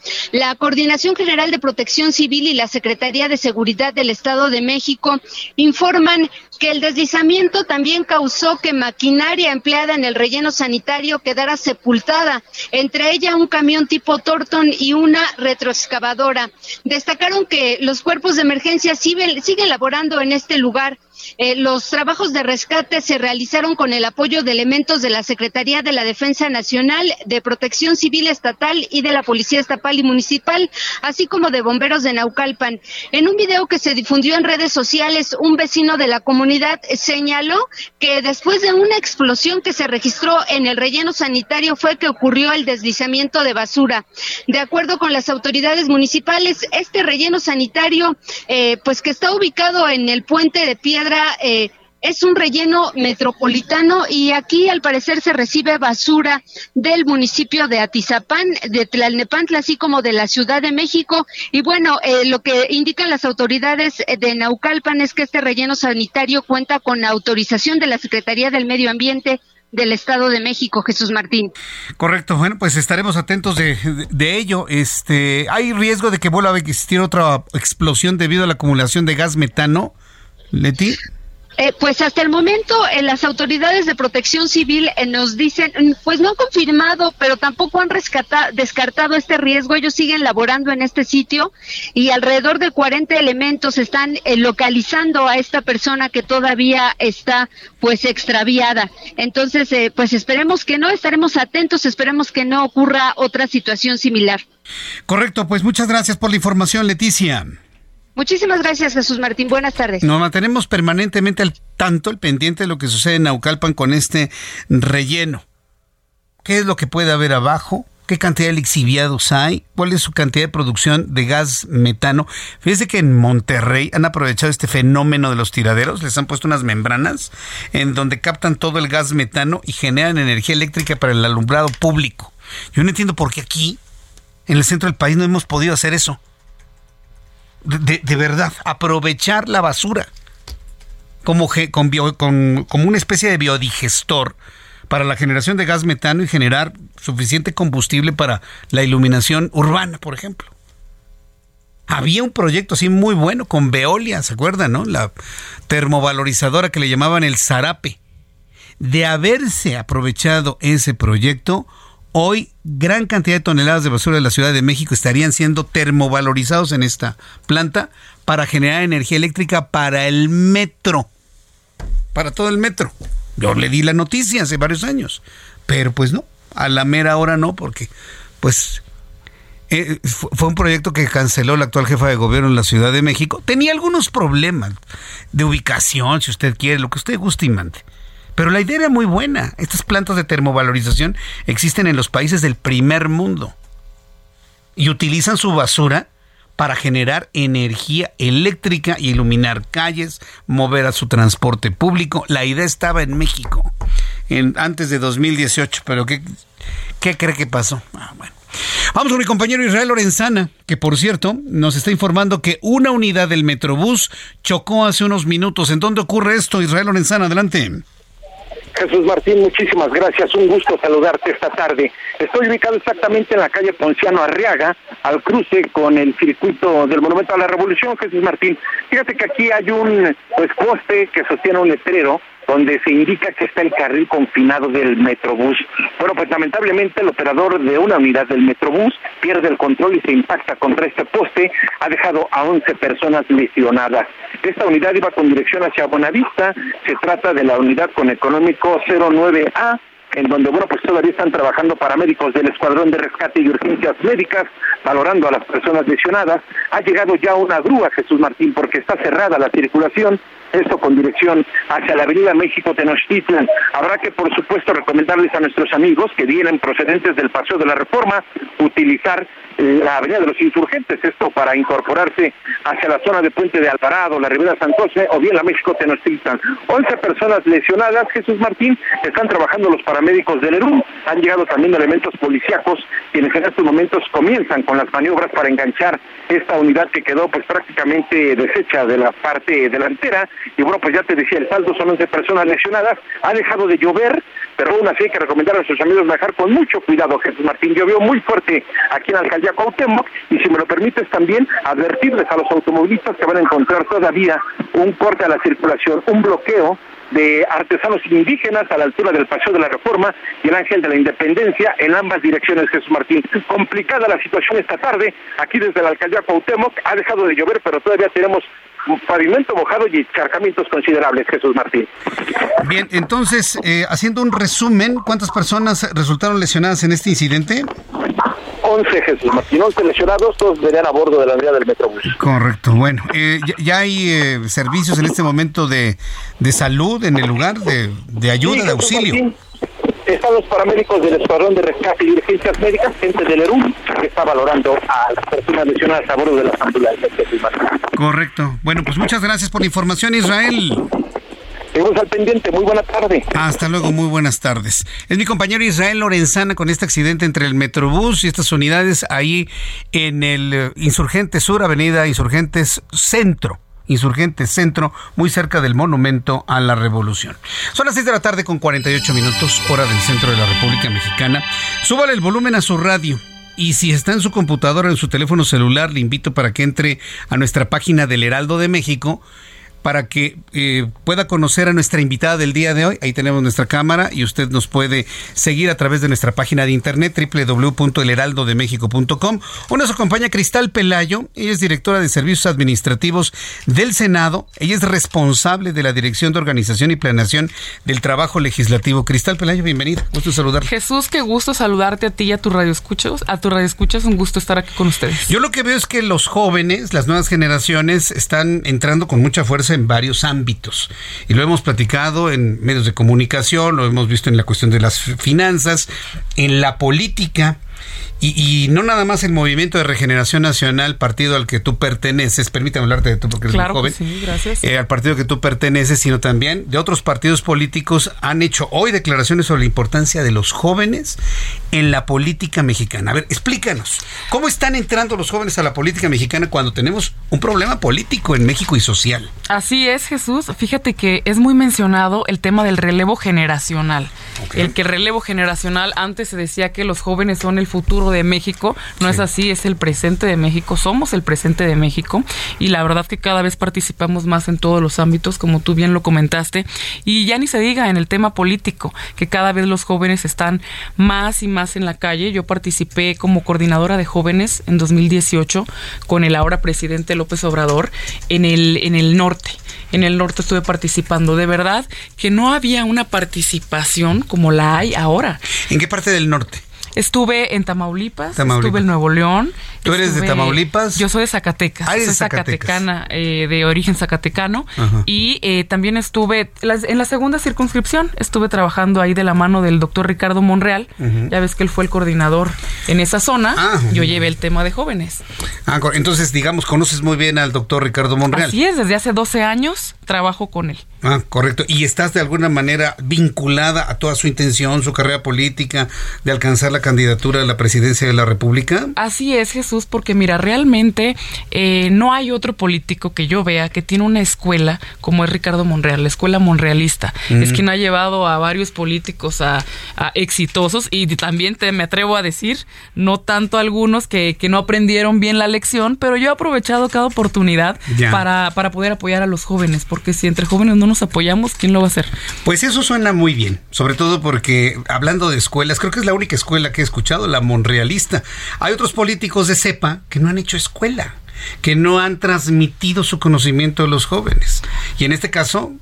Coordinación General de Protección Civil y la Secretaría de Seguridad del Estado de México informan que el deslizamiento también causó que maquinaria empleada en el relleno sanitario quedara sepultada, entre ella un camión tipo Torton y una retroexcavadora. Destacaron que los cuerpos de emergencia siguen laborando en este lugar Eh, los trabajos de rescate se realizaron con el apoyo de elementos de la Secretaría de la Defensa Nacional, de Protección Civil Estatal y de la Policía Estatal y Municipal, así como de bomberos de Naucalpan. En un video que se difundió en redes sociales, un vecino de la comunidad señaló que después de una explosión que se registró en el relleno sanitario fue que ocurrió el deslizamiento de basura. De acuerdo con las autoridades municipales, este relleno sanitario, eh, pues que está ubicado en el puente de piedra, eh, es un relleno metropolitano y aquí al parecer se recibe basura del municipio de Atizapán, de Tlalnepantla, así como de la Ciudad de México. Y bueno, eh, lo que indican las autoridades de Naucalpan es que este relleno sanitario cuenta con autorización de la Secretaría del Medio Ambiente del Estado de México, Jesús Martín. Correcto, bueno, pues estaremos atentos de, de, ello. Este, ¿Hay riesgo de que vuelva a existir otra explosión debido a la acumulación de gas metano, Leti? Eh, pues hasta el momento eh, las autoridades de protección civil eh, nos dicen, mm, pues no han confirmado, pero tampoco han descartado este riesgo. Ellos siguen laborando en este sitio y alrededor de 40 elementos están localizando a esta persona que todavía está pues extraviada. Entonces, pues esperemos que no, estaremos atentos, esperemos que no ocurra otra situación similar. Correcto, pues muchas gracias por la información, Leticia. Muchísimas gracias, Jesús Martín. Buenas tardes. Nos mantenemos permanentemente al tanto, al pendiente de lo que sucede en Naucalpan con este relleno. ¿Qué es lo que puede haber abajo? ¿Qué cantidad de lixiviados hay? ¿Cuál es su cantidad de producción de gas metano? Fíjese que en Monterrey han aprovechado este fenómeno de los tiraderos, les han puesto unas membranas en donde captan todo el gas metano y generan energía eléctrica para el alumbrado público. Yo no entiendo por qué aquí, en el centro del país, no hemos podido hacer eso de, verdad, aprovechar la basura como, con, como una especie de biodigestor para la generación de gas metano y generar suficiente combustible para la iluminación urbana, por ejemplo. Había un proyecto así muy bueno con Veolia, ¿se acuerdan, no? La termovalorizadora que le llamaban el Zarape. De haberse aprovechado ese proyecto, Hoy, gran cantidad de toneladas de basura de la Ciudad de México estarían siendo termovalorizados en esta planta para generar energía eléctrica para el metro. Para todo el metro. Yo le di la noticia hace varios años. Pero pues no, a la mera hora no, porque pues eh, fue un proyecto que canceló la actual jefa de gobierno en la Ciudad de México. Tenía algunos problemas de ubicación, si usted quiere, lo que usted guste y mande. Pero la idea era muy buena. Estas plantas de termovalorización existen en los países del primer mundo y utilizan su basura para generar energía eléctrica y iluminar calles, mover a su transporte público. La idea estaba en México en, antes de 2018, pero ¿qué, qué cree que pasó? Ah, bueno. Vamos con mi compañero Israel Lorenzana, que por cierto nos está informando que una unidad del Metrobús chocó hace unos minutos. ¿En dónde ocurre esto, Israel Lorenzana? Adelante. Jesús Martín, muchísimas gracias. Un gusto saludarte esta tarde. Estoy ubicado exactamente en la calle Ponciano Arriaga, al cruce con el circuito del Monumento a la Revolución, Jesús Martín. Fíjate que aquí hay un pues, poste que sostiene un letrero donde se indica que está el carril confinado del Metrobús. Bueno, pues lamentablemente el operador de una unidad del Metrobús pierde el control y se impacta contra este poste, ha dejado a 11 personas lesionadas. Esta unidad iba con dirección hacia Buenavista, se trata de la unidad con económico 09A, en donde, bueno, pues todavía están trabajando paramédicos del Escuadrón de Rescate y Urgencias Médicas, valorando a las personas lesionadas. Ha llegado ya una grúa, Jesús Martín, porque está cerrada la circulación, esto con dirección hacia la Avenida México Tenochtitlan. Habrá que, por supuesto, recomendarles a nuestros amigos que vienen procedentes del Paseo de la Reforma utilizar la Avenida de los Insurgentes, esto para incorporarse hacia la zona de Puente de Alvarado, la Ribera San José o bien la México Tenochtitlan. 11 personas lesionadas, Jesús Martín, están trabajando los paramédicos del ERUM, han llegado también elementos policíacos quienes en estos momentos comienzan con las maniobras para enganchar esta unidad que quedó pues prácticamente deshecha de la parte delantera y bueno pues ya te decía el saldo son 11 personas lesionadas, ha dejado de llover, pero aún así hay que recomendar a nuestros amigos viajar con mucho cuidado, Jesús Martín, llovió muy fuerte aquí en Alcaldía Cuauhtémoc y si me lo permites también advertirles a los automovilistas que van a encontrar todavía un corte a la circulación, un bloqueo de artesanos indígenas a la altura del Paseo de la Reforma y el Ángel de la Independencia en ambas direcciones, Jesús Martín. Complicada la situación esta tarde, aquí desde la alcaldía Cuauhtémoc, ha dejado de llover, pero todavía tenemos pavimento mojado y encharcamientos considerables, Jesús Martín. Bien, entonces, eh, haciendo un resumen, ¿cuántas personas resultaron lesionadas en este incidente? 11, Jesús Martín, 11 lesionados, todos venían a bordo de la unidad del Metrobús. Correcto, bueno, eh, ya, ya, hay eh, servicios en este momento de, de salud en el lugar, de, de ayuda, Sí, de auxilio. Martín, Están los paramédicos del Escuadrón de Rescate y Urgencias Médicas, gente del ERUM, que está valorando a las personas lesionadas a bordo de las ambulancias. Correcto. Bueno, pues muchas gracias por la información, Israel. Seguimos al pendiente, muy buena tarde. Hasta luego, muy buenas tardes. Es mi compañero Israel Lorenzana con este accidente entre el Metrobús y estas unidades ahí en el eh, Insurgente Sur, Avenida Insurgentes Centro. Insurgentes Centro, muy cerca del Monumento a la Revolución. Son las 6 de la tarde con 48 minutos, hora del centro de la República Mexicana. Súbale el volumen a su radio. Y si está en su computadora, en su teléfono celular, le invito para que entre a nuestra página del Heraldo de México para que eh, pueda conocer a nuestra invitada del día de hoy. Ahí tenemos nuestra cámara y usted nos puede seguir a través de nuestra página de internet www.elheraldodemexico.com. Hoy nos acompaña Cristal Pelayo, ella es directora de Servicios Administrativos del Senado, ella es responsable de la Dirección de Organización y Planeación del Trabajo Legislativo. Cristal Pelayo, bienvenida, gusto saludarla. Jesús, qué gusto saludarte a ti y a tu radio escuchas. A tu radio escuchas, un gusto estar aquí con ustedes. Yo lo que veo es que los jóvenes, las nuevas generaciones, están entrando con mucha fuerza en varios ámbitos. Y lo hemos platicado en medios de comunicación, lo hemos visto en la cuestión de las finanzas, en la política. Y, y, no nada más el Movimiento de Regeneración Nacional, partido al que tú perteneces, permítame hablarte de tú porque eres claro muy joven, sí, gracias. eh, al partido que tú perteneces, sino también de otros partidos políticos han hecho hoy declaraciones sobre la importancia de los jóvenes en la política mexicana. A ver, explícanos, ¿cómo están entrando los jóvenes a la política mexicana cuando tenemos un problema político en México y social? Así es, Jesús. Fíjate que es muy mencionado el tema del relevo generacional. Okay. El que el relevo generacional antes se decía que los jóvenes son el futuro de México, no sí. es así, es el presente de México, somos el presente de México y la verdad que cada vez participamos más en todos los ámbitos, como tú bien lo comentaste, y ya ni se diga en el tema político, que cada vez los jóvenes están más y más en la calle. Yo participé como coordinadora de jóvenes en 2018 con el ahora presidente López Obrador en el, en el norte en el norte estuve participando. De verdad que no había una participación como la hay ahora. ¿En qué parte del norte? Estuve en Tamaulipas, Tamaulipas, estuve en Nuevo León. ¿Tú eres estuve, de Tamaulipas? Yo soy de Zacatecas. Ah, soy Zacatecas. zacatecana, eh, de origen zacatecano. Ajá. Y eh, también estuve en la segunda circunscripción, estuve trabajando ahí de la mano del doctor Ricardo Monreal. Uh -huh. Ya ves que él fue el coordinador en esa zona. Ah, Yo llevé el tema de jóvenes. Ah, entonces, digamos, conoces muy bien al doctor Ricardo Monreal. Así es, desde hace 12 años trabajo con él. Ah, correcto. ¿Y estás de alguna manera vinculada a toda su intención, su carrera política, de alcanzar la candidatura a la presidencia de la República? Así es, Jesús, porque mira, realmente eh, no hay otro político que yo vea que tiene una escuela como es Ricardo Monreal, la escuela monrealista. Mm. Es quien ha llevado a varios políticos a, a exitosos y también te, me atrevo a decir, no tanto algunos que, que, no aprendieron bien la lección, pero yo he aprovechado cada oportunidad para, para poder apoyar a los jóvenes, porque si entre jóvenes no nos apoyamos, ¿quién lo va a hacer? Pues eso suena muy bien, sobre todo porque hablando de escuelas, creo que es la única escuela que he escuchado, la monrealista. Hay otros políticos de cepa que no han hecho escuela, que no han transmitido su conocimiento a los jóvenes. Y en este caso,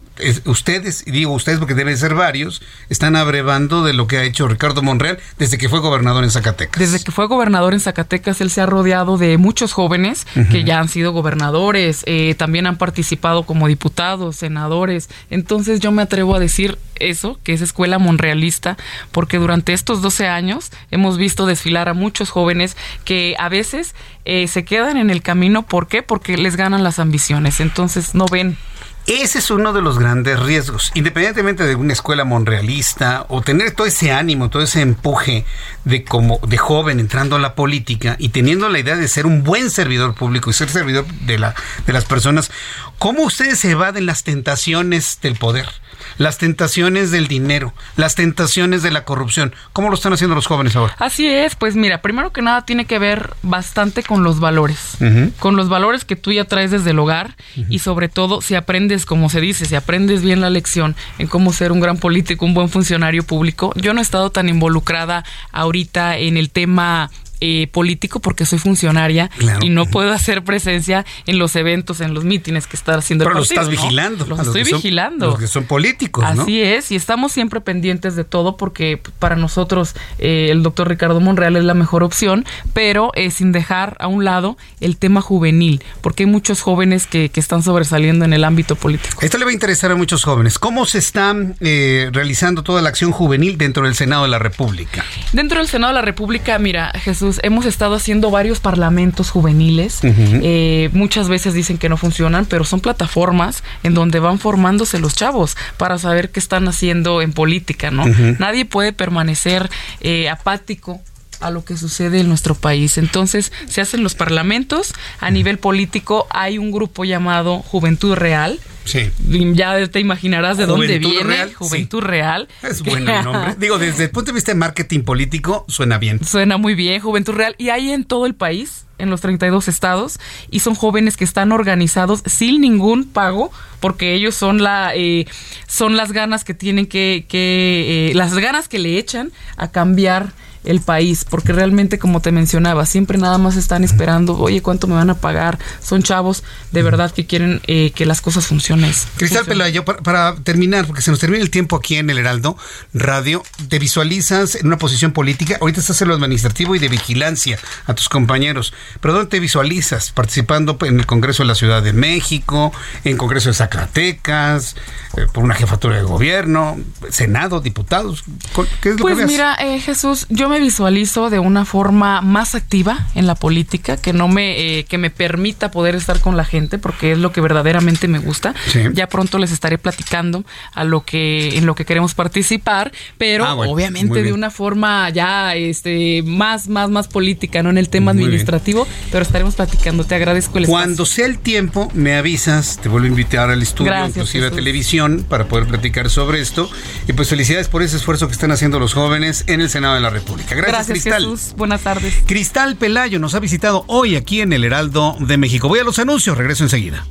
ustedes, y digo ustedes porque deben ser varios, están abrevando de lo que ha hecho Ricardo Monreal desde que fue gobernador en Zacatecas. Desde que fue gobernador en Zacatecas, él se ha rodeado de muchos jóvenes uh -huh. que ya han sido gobernadores, eh, también han participado como diputados, senadores. Entonces yo me atrevo a decir eso, que es escuela monrealista, porque durante estos 12 años hemos visto desfilar a muchos jóvenes que a veces eh, se quedan en el camino. ¿Por qué? Porque les ganan las ambiciones. Entonces no ven ese es uno de los grandes riesgos, independientemente de una escuela monrealista o tener todo ese ánimo, todo ese empuje de como de joven entrando a la política y teniendo la idea de ser un buen servidor público y ser servidor de la de las personas, ¿cómo ustedes se evaden las tentaciones del poder? las tentaciones del dinero, las tentaciones de la corrupción. ¿Cómo lo están haciendo los jóvenes ahora? Así es, pues mira, primero que nada tiene que ver bastante con los valores, uh -huh. con los valores que tú ya traes desde el hogar uh -huh. y sobre todo si aprendes como se dice, si aprendes bien la lección en cómo ser un gran político, un buen funcionario público, yo no he estado tan involucrada ahorita en el tema eh, político porque soy funcionaria y no puedo hacer presencia en los eventos, en los mítines que está haciendo Pero el partido. Pero lo estás vigilando. Los estoy vigilando. los que son políticos, Así es, y estamos siempre pendientes de todo porque para nosotros eh, el doctor Ricardo Monreal es la mejor opción, pero eh, sin dejar a un lado el tema juvenil, porque hay muchos jóvenes que, que, están sobresaliendo en el ámbito político. Esto le va a interesar a muchos jóvenes. ¿Cómo se está realizando toda la acción juvenil dentro del Senado de la República? Dentro del Senado de la República, mira, Jesús, hemos estado haciendo varios parlamentos juveniles. Uh -huh. eh, muchas veces dicen que no funcionan, pero son plataformas en donde van formándose los chavos para saber qué están haciendo en política, ¿no? Uh -huh. Nadie puede permanecer eh, apático a lo que sucede en nuestro país. Entonces, se hacen los parlamentos. A nivel político hay un grupo llamado Juventud Real. Sí. Ya te imaginarás de Juventud dónde viene. Real, Juventud sí. Real. Es bueno el nombre. Digo, desde el punto de vista de marketing político, suena bien. Suena muy bien, Juventud Real. Y hay en todo el país en los 32 estados y son jóvenes que están organizados sin ningún pago porque ellos son la eh, son las ganas que tienen que, que eh, las ganas que le echan a cambiar el país, porque realmente, como te mencionaba, siempre nada más están esperando, oye, ¿cuánto me van a pagar? Son chavos de verdad que quieren eh, que las cosas funcionen. Cristal Pelayo, para, para, terminar, porque se nos termina el tiempo aquí en el Heraldo Radio, ¿te visualizas en una posición política? Ahorita estás en lo administrativo y de vigilancia a tus compañeros, pero ¿dónde te visualizas? ¿Participando en el Congreso de la Ciudad de México, en Congreso de Zacatecas, eh, por una jefatura de gobierno, Senado, diputados? ¿Qué es lo pues que mira, eh, Jesús, yo me visualizo de una forma más activa en la política, que no me, eh, que me permita poder estar con la gente, porque es lo que verdaderamente me gusta. Sí. Ya pronto les estaré platicando a lo que, en lo que queremos participar, pero Ah, bueno, obviamente de una forma ya este más, más, más política, no en el tema Muy bien. administrativo, pero estaremos platicando. Te agradezco el Cuando espacio. sea el tiempo, me avisas, te vuelvo a invitar al estudio, Gracias, inclusive a Jesús. televisión, para poder platicar sobre esto. Y pues felicidades por ese esfuerzo que están haciendo los jóvenes en el Senado de la República. Gracias, Cristal. Jesús. Buenas tardes. Cristal Pelayo nos ha visitado hoy aquí en el Heraldo de México. Voy a los anuncios, regreso enseguida.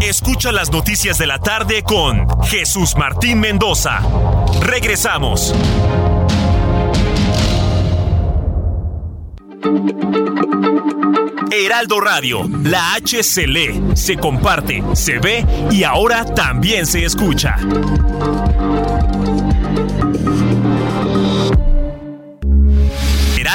Escucha las noticias de la tarde con Jesús Martín Mendoza. Regresamos. Heraldo Radio, la H se lee, se comparte, se ve y ahora también se escucha.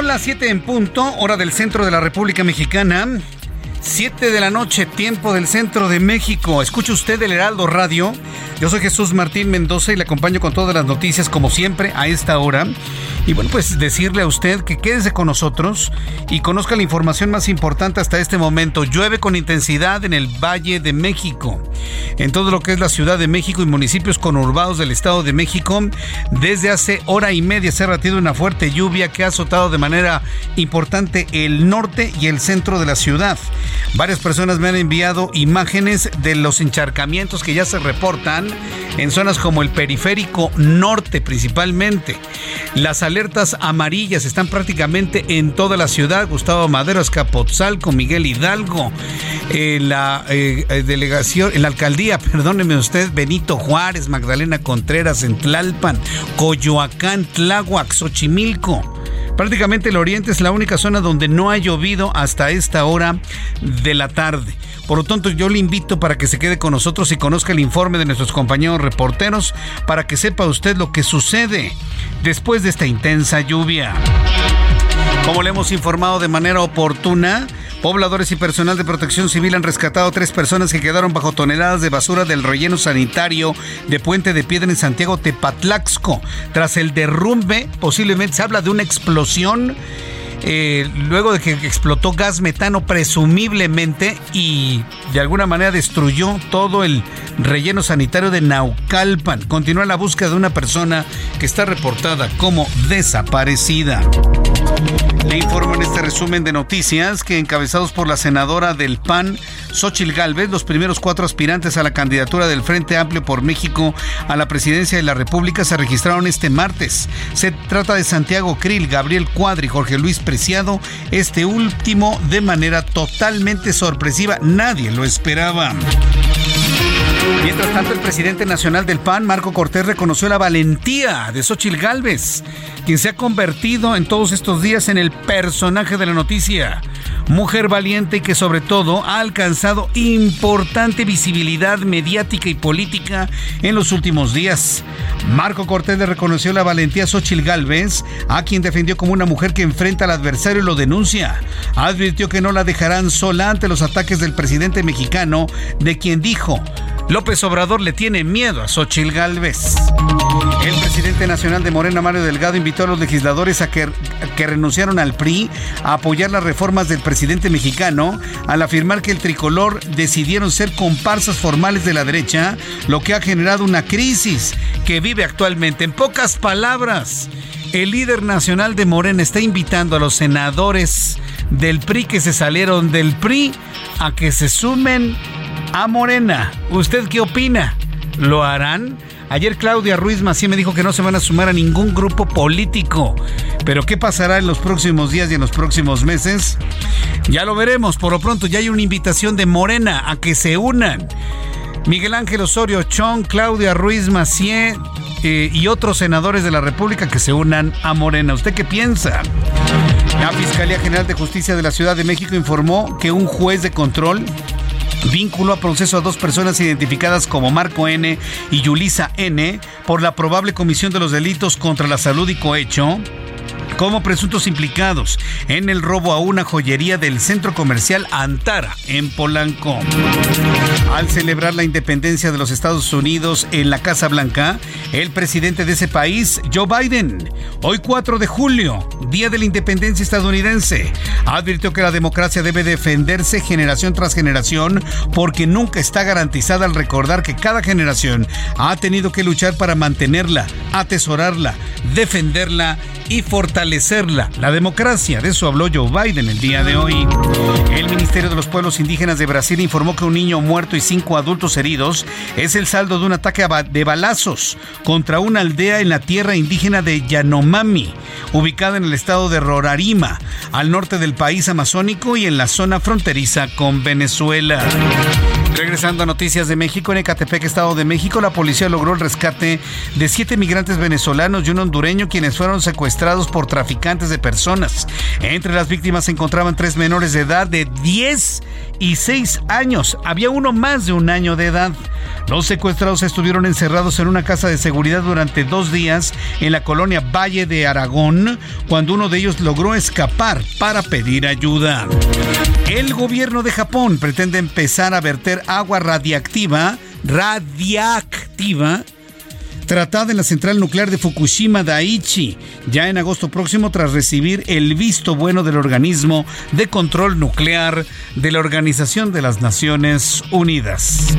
Son las 7 en punto, hora del centro de la República Mexicana. 7 de la noche, tiempo del centro de México. Escucha usted el Heraldo Radio. Yo soy Jesús Martín Mendoza y le acompaño con todas las noticias, como siempre, a esta hora. Y bueno, pues decirle a usted que quédese con nosotros y conozca la información más importante hasta este momento. Llueve con intensidad en el Valle de México, en todo lo que es la Ciudad de México y municipios conurbados del Estado de México. Desde hace hora y media se ha ratido una fuerte lluvia que ha azotado de manera importante el norte y el centro de la ciudad. Varias personas me han enviado imágenes de los encharcamientos que ya se reportan en zonas como el periférico norte principalmente. Las alertas amarillas están prácticamente en toda la ciudad. Gustavo Madero, Escapotzalco, Miguel Hidalgo, en la eh, eh, delegación, la alcaldía, perdóneme usted, Benito Juárez, Magdalena Contreras, en Tlalpan, Coyoacán, Tláhuac, Xochimilco. Prácticamente el oriente es la única zona donde no ha llovido hasta esta hora de la tarde. Por lo tanto, yo le invito para que se quede con nosotros y conozca el informe de nuestros compañeros reporteros para que sepa usted lo que sucede después de esta intensa lluvia. Como le hemos informado de manera oportuna, pobladores y personal de protección civil han rescatado a tres personas que quedaron bajo toneladas de basura del relleno sanitario de Puente de Piedra en Santiago Tepatlaxco. Tras el derrumbe, posiblemente se habla de una explosión luego de que explotó gas metano presumiblemente y de alguna manera destruyó todo el relleno sanitario de Naucalpan. Continúa la búsqueda de una persona que está reportada como desaparecida. Le informo en este resumen de noticias que encabezados por la senadora del PAN, Xochil Gálvez, los primeros cuatro aspirantes a la candidatura del Frente Amplio por México a la presidencia de la República se registraron este martes. Se trata de Santiago Krill, Gabriel Cuadri, Jorge Luis Este último de manera totalmente sorpresiva. Nadie lo esperaba. Mientras tanto, el presidente nacional del PAN, Marco Cortés, reconoció la valentía de Xochil Gálvez, quien se ha convertido en todos estos días en el personaje de la noticia. Mujer valiente que sobre todo ha alcanzado importante visibilidad mediática y política en los últimos días. Marco Cortés le reconoció la valentía a Xochil Gálvez, a quien defendió como una mujer que enfrenta al adversario y lo denuncia. Advirtió que no la dejarán sola ante los ataques del presidente mexicano, de quien dijo López Obrador le tiene miedo a Xochil Gálvez. El presidente nacional de Morena, Mario Delgado, invitó a los legisladores a que, que, renunciaron al PRI a apoyar las reformas del presidente mexicano al afirmar que el tricolor decidieron ser comparsas formales de la derecha, lo que ha generado una crisis que vive actualmente. En pocas palabras, el líder nacional de Morena está invitando a los senadores del PRI que se salieron del PRI a que se sumen a Morena. ¿Usted qué opina? ¿Lo harán? Ayer Claudia Ruiz Macía me dijo que no se van a sumar a ningún grupo político. Pero ¿qué pasará en los próximos días y en los próximos meses? Ya lo veremos. Por lo pronto ya hay una invitación de Morena a que se unan. Miguel Ángel Osorio Chong, Claudia Ruiz Macié eh, y otros senadores de la República que se unan a Morena. ¿Usted qué piensa? La Fiscalía General de Justicia de la Ciudad de México informó que un juez de control vinculó a proceso a dos personas identificadas como Marco N y Yulisa N por la probable comisión de los delitos contra la salud y cohecho como presuntos implicados en el robo a una joyería del centro comercial Antara en Polanco. Al celebrar la independencia de los Estados Unidos en la Casa Blanca, el presidente de ese país, Joe Biden, hoy 4 de julio, Día de la Independencia estadounidense, advirtió que la democracia debe defenderse generación tras generación porque nunca está garantizada al recordar que cada generación ha tenido que luchar para mantenerla, atesorarla, defenderla y fortalecerla. La democracia, de eso habló Joe Biden el día de hoy. El Ministerio de los Pueblos Indígenas de Brasil informó que un niño muerto y cinco adultos heridos es el saldo de un ataque de balazos contra una aldea en la tierra indígena de Yanomami, ubicada en el estado de Roraima, al norte del país amazónico y en la zona fronteriza con Venezuela. Regresando a noticias de México, en Ecatepec, Estado de México, la policía logró el rescate de siete migrantes venezolanos y un hondureño quienes fueron secuestrados por traficantes de personas. Entre las víctimas se encontraban tres menores de edad de 10 y 6 años. Había uno más de un año de edad. Los secuestrados estuvieron encerrados en una casa de seguridad durante dos días en la colonia Valle de Aragón, cuando uno de ellos logró escapar para pedir ayuda. El gobierno de Japón pretende empezar a verter agua radiactiva, radiactiva, tratada en la central nuclear de Fukushima Daiichi, ya en agosto próximo tras recibir el visto bueno del organismo de control nuclear de la Organización de las Naciones Unidas.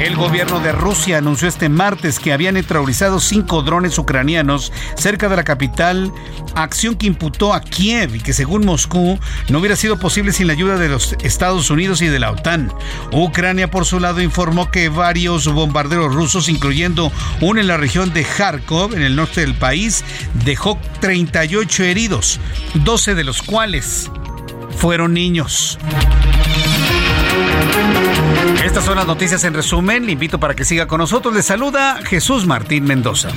El gobierno de Rusia anunció este martes que había neutralizado cinco drones ucranianos cerca de la capital, acción que imputó a Kiev y que según Moscú no hubiera sido posible sin la ayuda de los Estados Unidos y de la OTAN. Ucrania por su lado informó que varios bombarderos rusos, incluyendo uno en la región de Kharkov, en el norte del país, dejó 38 heridos, 12 de los cuales fueron niños. Estas son las noticias en resumen. Le invito para que siga con nosotros. Le saluda Jesús Martín Mendoza.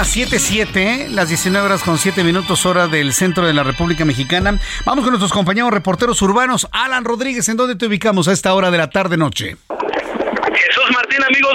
Las 7:07, las 19 horas con 7 minutos hora del centro de la República Mexicana. Vamos con nuestros compañeros reporteros urbanos. Alan Rodríguez, ¿en dónde te ubicamos a esta hora de la tarde-noche?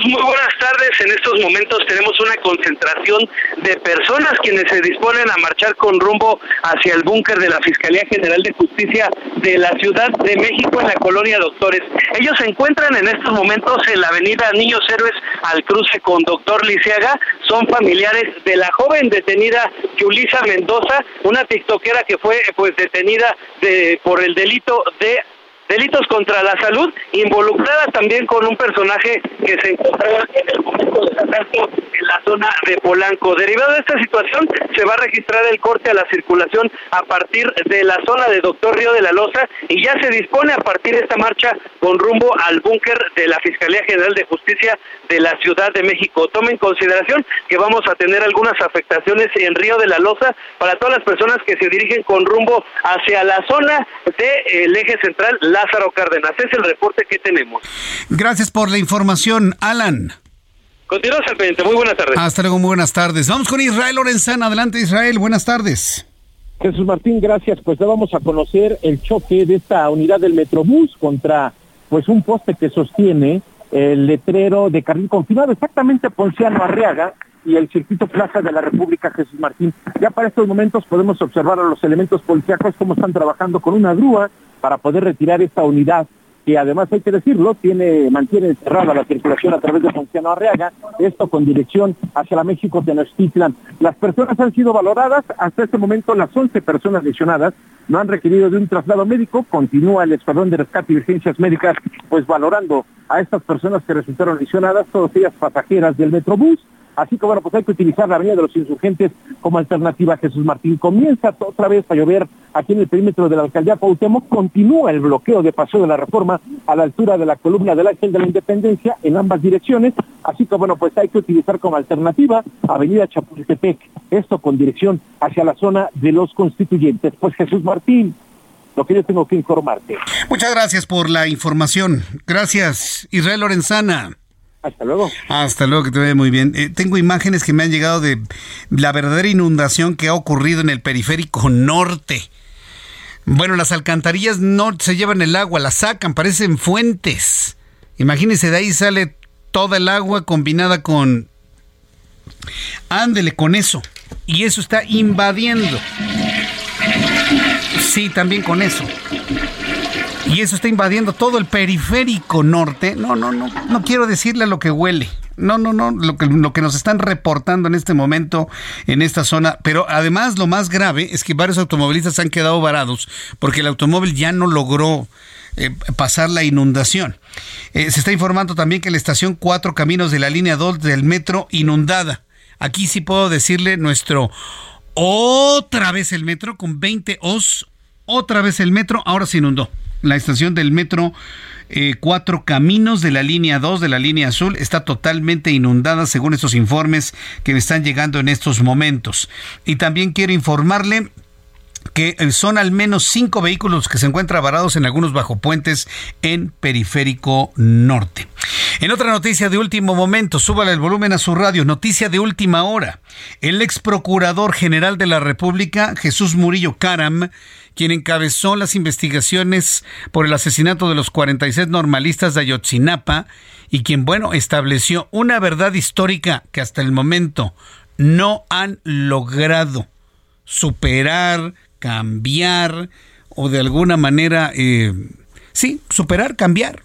Muy buenas tardes. En estos momentos tenemos una concentración de personas quienes se disponen a marchar con rumbo hacia el búnker de la Fiscalía General de Justicia de la Ciudad de México en la colonia Doctores. Ellos se encuentran en estos momentos en la avenida Niños Héroes al cruce con Doctor Lisiaga. Son familiares de la joven detenida Yulisa Mendoza, una tiktokera que fue pues detenida de, por el delito de delitos contra la salud, involucrada también con un personaje que se encontraba en el momento del asalto la zona de Polanco. Derivado de esta situación, se va a registrar el corte a la circulación a partir de la zona de Doctor Río de la Loza y ya se dispone a partir de esta marcha con rumbo al búnker de la Fiscalía General de Justicia de la Ciudad de México. Tome en consideración que vamos a tener algunas afectaciones en Río de la Loza para todas las personas que se dirigen con rumbo hacia la zona del eje central Lázaro Cárdenas. Es el reporte que tenemos. Gracias por la información, Alan. Continuamos al pendiente. Muy buenas tardes. Hasta luego, muy buenas tardes. Vamos con Israel Lorenzana. Adelante, Israel. Buenas tardes. Jesús Martín, gracias. Pues ya vamos a conocer el choque de esta unidad del Metrobús contra pues un poste que sostiene el letrero de carril confinado, exactamente Ponciano Arriaga y el circuito Plaza de la República Jesús Martín. Ya para estos momentos podemos observar a los elementos policíacos cómo están trabajando con una grúa para poder retirar esta unidad que además hay que decirlo, tiene, mantiene cerrada la circulación a través de Ponciano Arriaga, esto con dirección hacia la México Tenochtitlan. Las personas han sido valoradas, hasta este momento las 11 personas lesionadas no han requerido de un traslado médico, continúa el Escuadrón de Rescate y Urgencias Médicas pues valorando a estas personas que resultaron lesionadas, todas ellas pasajeras del Metrobús, Así que bueno, pues hay que utilizar la Avenida de los Insurgentes como alternativa. Jesús Martín comienza otra vez a llover aquí en el perímetro de la alcaldía Cuauhtémoc. Continúa el bloqueo de Paseo de la Reforma a la altura de la columna del Ángel de la Independencia en ambas direcciones. Así que bueno, pues hay que utilizar como alternativa Avenida Chapultepec. Esto con dirección hacia la zona de los constituyentes. Pues Jesús Martín, lo que yo tengo que informarte. Muchas gracias por la información. Gracias, Israel Lorenzana. Hasta luego. Hasta luego, que te vea muy bien. Eh, tengo imágenes que me han llegado de la verdadera inundación que ha ocurrido en el periférico norte. Bueno, las alcantarillas no se llevan el agua, la sacan, parecen fuentes. Imagínense, de ahí sale toda el agua combinada con... Ándele con eso. Y eso está invadiendo. Sí, también con eso y eso está invadiendo todo el periférico norte. No, no, no, no quiero decirle lo que huele. No, no, no, lo que, nos están reportando en este momento en esta zona. Pero además lo más grave es que varios automovilistas han quedado varados porque el automóvil ya no logró eh, pasar la inundación. Eh, se está informando también que la estación Cuatro Caminos de la línea 2 del metro inundada. Aquí sí puedo decirle nuestro otra vez el metro con 20 os, otra vez el metro, ahora se inundó la estación del metro eh, Cuatro Caminos de la línea 2 de la línea azul está totalmente inundada según estos informes que me están llegando en estos momentos. Y también quiero informarle que son al menos cinco vehículos que se encuentran varados en algunos bajopuentes en Periférico Norte. En otra noticia de último momento, súbale el volumen a su radio, noticia de última hora. El ex procurador general de la República, Jesús Murillo Caram, quien encabezó las investigaciones por el asesinato de los 46 normalistas de Ayotzinapa y quien, bueno, estableció una verdad histórica que hasta el momento no han logrado superar, cambiar o de alguna manera, eh, sí, superar, cambiar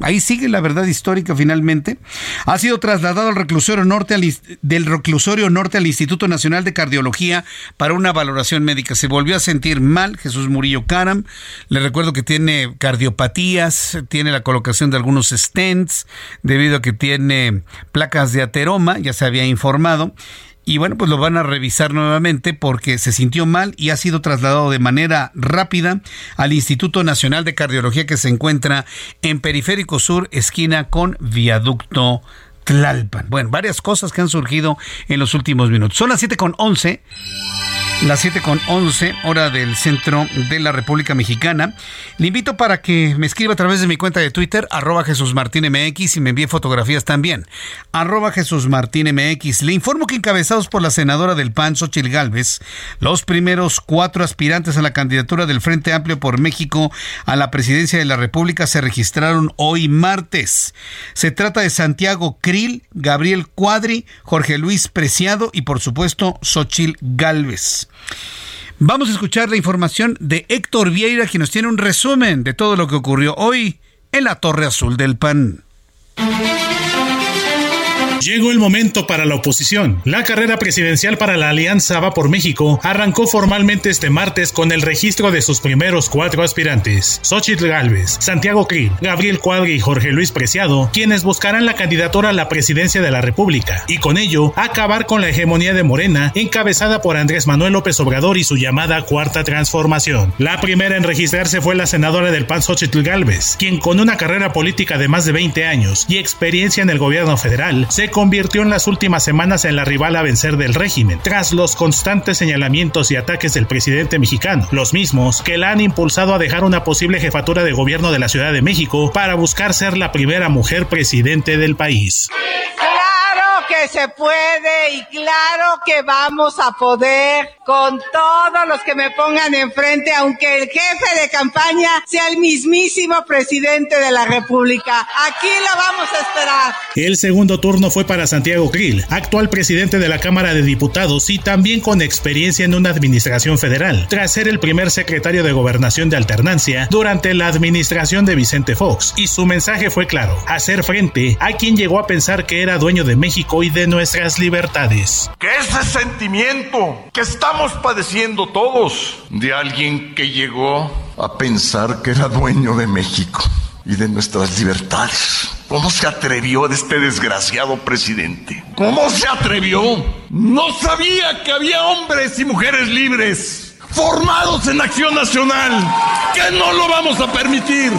ahí sigue la verdad histórica finalmente, ha sido trasladado al reclusorio norte del reclusorio norte al Instituto Nacional de Cardiología para una valoración médica. Se volvió a sentir mal Jesús Murillo Caram. Le recuerdo que tiene cardiopatías, tiene la colocación de algunos stents debido a que tiene placas de ateroma, ya se había informado y bueno, pues lo van a revisar nuevamente porque se sintió mal y ha sido trasladado de manera rápida al Instituto Nacional de Cardiología que se encuentra en Periférico Sur, esquina con Viaducto Tlalpan. Bueno, varias cosas que han surgido en los últimos minutos. Son las 7 con 11. Las 7 con 11, hora del centro de la República Mexicana. Le invito para que me escriba a través de mi cuenta de Twitter, arroba Jesús Martín MX, y me envíe fotografías también. Arroba Jesús Martín MX. Le informo que encabezados por la senadora del PAN, Xochil Gálvez, los primeros cuatro aspirantes a la candidatura del Frente Amplio por México a la presidencia de la República se registraron hoy martes. Se trata de Santiago Krill, Gabriel Cuadri, Jorge Luis Preciado y por supuesto Xochil Gálvez. Vamos a escuchar la información de Héctor Vieira, quien nos tiene un resumen de todo lo que ocurrió hoy en la Torre Azul del PAN. Llegó el momento para la oposición. La carrera presidencial para la Alianza Va por México arrancó formalmente este martes con el registro de sus primeros cuatro aspirantes: Xochitl Galvez, Santiago Krill, Gabriel Cuadri y Jorge Luis Preciado, quienes buscarán la candidatura a la presidencia de la República y con ello acabar con la hegemonía de Morena, encabezada por Andrés Manuel López Obrador y su llamada Cuarta Transformación. La primera en registrarse fue la senadora del PAN Xochitl Galvez, quien con una carrera política de más de 20 años y experiencia en el gobierno federal se convirtió en las últimas semanas en la rival a vencer del régimen, tras los constantes señalamientos y ataques del presidente mexicano, los mismos que la han impulsado a dejar una posible jefatura de gobierno de la Ciudad de México para buscar ser la primera mujer presidente del país que se puede y claro que vamos a poder con todos los que me pongan enfrente, aunque el jefe de campaña sea el mismísimo presidente de la República. Aquí lo vamos a esperar. El segundo turno fue para Santiago Krill, actual presidente de la Cámara de Diputados y también con experiencia en una administración federal, tras ser el primer secretario de Gobernación de Alternancia durante la administración de Vicente Fox. Y su mensaje fue claro, hacer frente a quien llegó a pensar que era dueño de México y de nuestras libertades. Que ese sentimiento que estamos padeciendo todos de alguien que llegó a pensar que era dueño de México y de nuestras libertades. ¿Cómo se atrevió este desgraciado presidente? ¿Cómo se atrevió? No sabía que había hombres y mujeres libres, formados en acción nacional, que no lo vamos a permitir.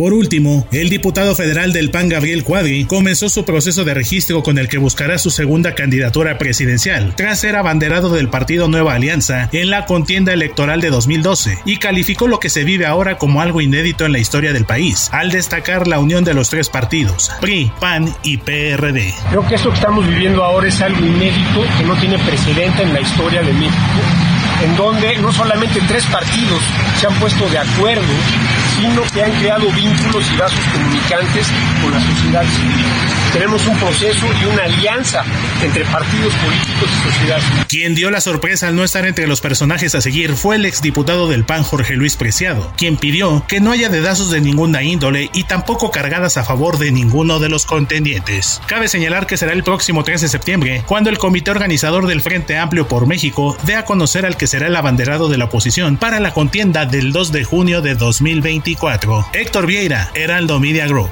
Por último, el diputado federal del PAN Gabriel Cuadri comenzó su proceso de registro con el que buscará su segunda candidatura presidencial, tras ser abanderado del partido Nueva Alianza en la contienda electoral de 2012, y calificó lo que se vive ahora como algo inédito en la historia del país, al destacar la unión de los tres partidos, PRI, PAN y PRD. Creo que esto que estamos viviendo ahora es algo inédito que no tiene precedente en la historia de México, en donde no solamente tres partidos se han puesto de acuerdo, que han creado vínculos y vasos comunicantes con la sociedad civil. Tenemos un proceso y una alianza entre partidos políticos y sociedad civil. Quien dio la sorpresa al no estar entre los personajes a seguir fue el exdiputado del PAN Jorge Luis Preciado, quien pidió que no haya dedazos de ninguna índole y tampoco cargadas a favor de ninguno de los contendientes. Cabe señalar que será el próximo 3 de septiembre cuando el comité organizador del Frente Amplio por México dé a conocer al que será el abanderado de la oposición para la contienda del 2 de junio de 2024. Héctor Vieira, Heraldo Media Group.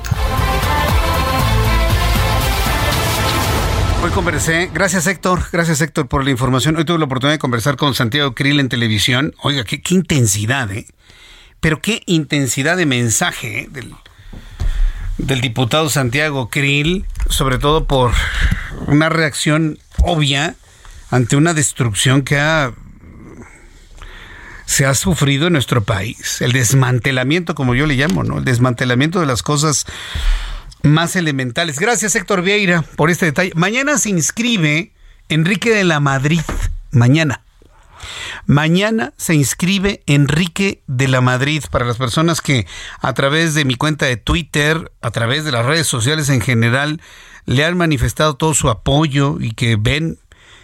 Hoy conversé, gracias Héctor, gracias Héctor por la información. Hoy tuve la oportunidad de conversar con Santiago Krill en televisión. Oiga, qué, qué intensidad, ¿eh? Pero qué intensidad de mensaje ¿eh? del, del diputado Santiago Krill, sobre todo por una reacción obvia ante una destrucción que ha se ha sufrido en nuestro país. El desmantelamiento, como yo le llamo, ¿no? El desmantelamiento de las cosas más elementales. Gracias, Héctor Vieira, por este detalle. Mañana se inscribe Enrique de la Madrid. Mañana. Mañana se inscribe Enrique de la Madrid para las personas que a través de mi cuenta de Twitter, a través de las redes sociales en general, le han manifestado todo su apoyo y que ven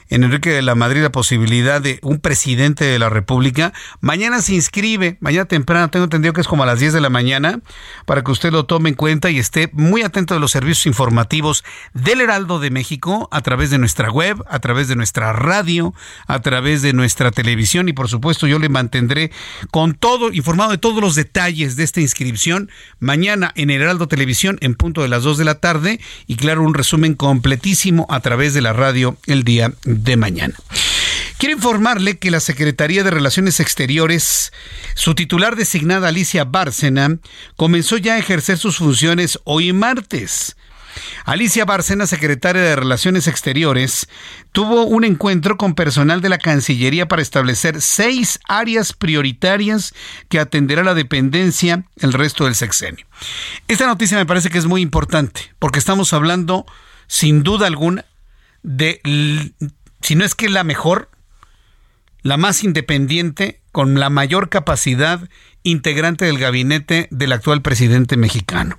en Enrique de la Madrid la posibilidad de un presidente de la República. Mañana se inscribe, mañana temprano, tengo entendido que es como a las 10 de la mañana, para que usted lo tome en cuenta y esté muy atento de los servicios informativos del Heraldo de México a través de nuestra web, a través de nuestra radio, a través de nuestra televisión y por supuesto yo le mantendré con todo, informado de todos los detalles de esta inscripción mañana en Heraldo Televisión en punto de las 2 de la tarde y claro, un resumen completísimo a través de la radio el día mañana. Quiero informarle que la Secretaría de Relaciones Exteriores, su titular designada Alicia Bárcena, comenzó ya a ejercer sus funciones hoy martes. Alicia Bárcena, secretaria de Relaciones Exteriores, tuvo un encuentro con personal de la Cancillería para establecer seis áreas prioritarias que atenderá la dependencia el resto del sexenio. Esta noticia me parece que es muy importante porque estamos hablando, sin duda alguna, de, si no es que la mejor, la más independiente, con la mayor capacidad integrante del gabinete del actual presidente mexicano.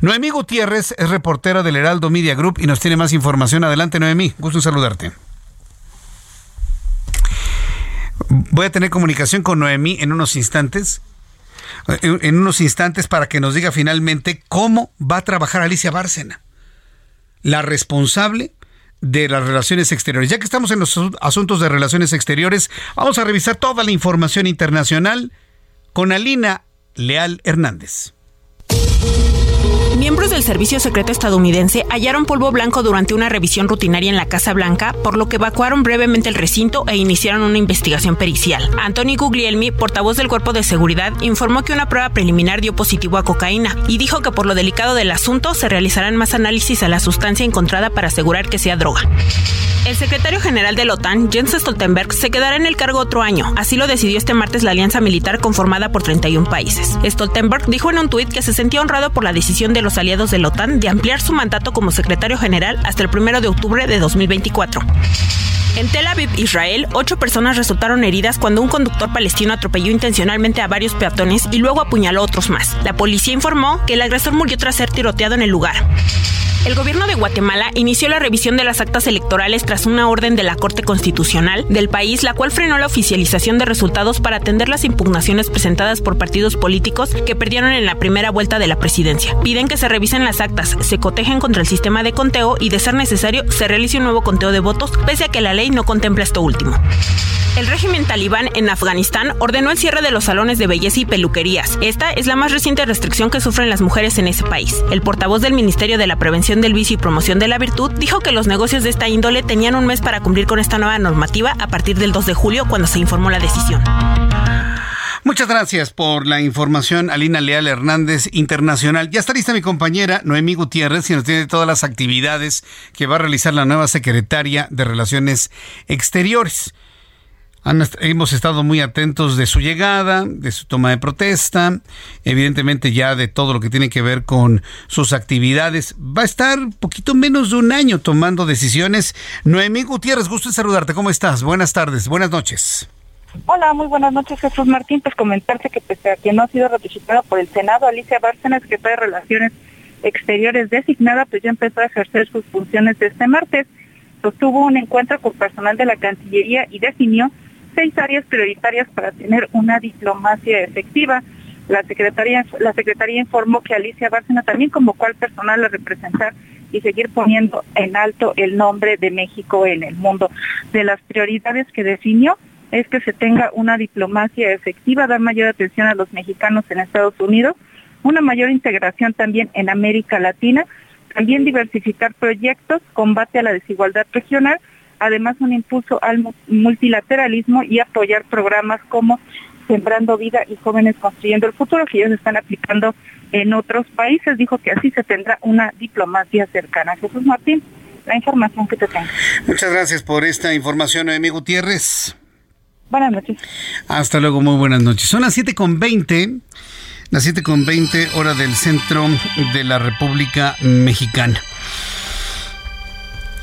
Noemí Gutiérrez es reportera del Heraldo Media Group y nos tiene más información. Adelante, Noemí. Gusto en saludarte. Voy a tener comunicación con Noemí en unos instantes. En unos instantes para que nos diga finalmente cómo va a trabajar Alicia Bárcena, la responsable de las relaciones exteriores. Ya que estamos en los asuntos de relaciones exteriores, vamos a revisar toda la información internacional con Alina Leal Hernández. Miembros del Servicio Secreto estadounidense hallaron polvo blanco durante una revisión rutinaria en la Casa Blanca, por lo que evacuaron brevemente el recinto e iniciaron una investigación pericial. Anthony Guglielmi, portavoz del Cuerpo de Seguridad, informó que una prueba preliminar dio positivo a cocaína y dijo que por lo delicado del asunto se realizarán más análisis a la sustancia encontrada para asegurar que sea droga. El secretario general de la OTAN, Jens Stoltenberg, se quedará en el cargo otro año. Así lo decidió este martes la alianza militar conformada por 31 países. Stoltenberg dijo en un tuit que se sentía honrado por la decisión de los aliados de la OTAN de ampliar su mandato como secretario general hasta el 1 de octubre de 2024. En Tel Aviv, Israel, ocho personas resultaron heridas cuando un conductor palestino atropelló intencionalmente a varios peatones y luego apuñaló a otros más. La policía informó que el agresor murió tras ser tiroteado en el lugar. El gobierno de Guatemala inició la revisión de las actas electorales tras una orden de la Corte Constitucional del país, la cual frenó la oficialización de resultados para atender las impugnaciones presentadas por partidos políticos que perdieron en la primera vuelta de la presidencia. Piden que se revisen las actas, se cotejen contra el sistema de conteo y, de ser necesario, se realice un nuevo conteo de votos, pese a que la ley no contempla esto último. El régimen talibán en Afganistán ordenó el cierre de los salones de belleza y peluquerías. Esta es la más reciente restricción que sufren las mujeres en ese país. El portavoz del Ministerio de la Prevención del Vicio y Promoción de la Virtud dijo que los negocios de esta índole tenían un mes para cumplir con esta nueva normativa a partir del 2 de julio, cuando se informó la decisión. Muchas gracias por la información, Alina Leal Hernández Internacional. Ya está lista mi compañera Noemí Gutiérrez y nos tiene todas las actividades que va a realizar la nueva secretaria de Relaciones Exteriores hemos estado muy atentos de su llegada, de su toma de protesta, evidentemente ya de todo lo que tiene que ver con sus actividades. Va a estar poquito menos de un año tomando decisiones. Noemí Gutiérrez, gusto en saludarte. ¿Cómo estás? Buenas tardes, buenas noches. Hola, muy buenas noches, Jesús Martín. Pues comentarte que pese a que no ha sido ratificada por el Senado, Alicia Bárcena, secretaria de Relaciones Exteriores designada, pues ya empezó a ejercer sus funciones este martes. Sostuvo un encuentro con personal de la Cancillería y definió seis áreas prioritarias para tener una diplomacia efectiva. La Secretaría, la Secretaría informó que Alicia Bárcena también convocó al personal a representar y seguir poniendo en alto el nombre de México en el mundo. De las prioridades que definió es que se tenga una diplomacia efectiva, dar mayor atención a los mexicanos en Estados Unidos, una mayor integración también en América Latina, también diversificar proyectos, combate a la desigualdad regional además un impulso al multilateralismo y apoyar programas como Sembrando Vida y Jóvenes Construyendo el Futuro, que ellos están aplicando en otros países. Dijo que así se tendrá una diplomacia cercana. Jesús Martín, la información que te tengo. Muchas gracias por esta información, Noemí Gutiérrez. Buenas noches. Hasta luego, muy buenas noches. Son las 7.20, las 7.20 hora del centro de la República Mexicana.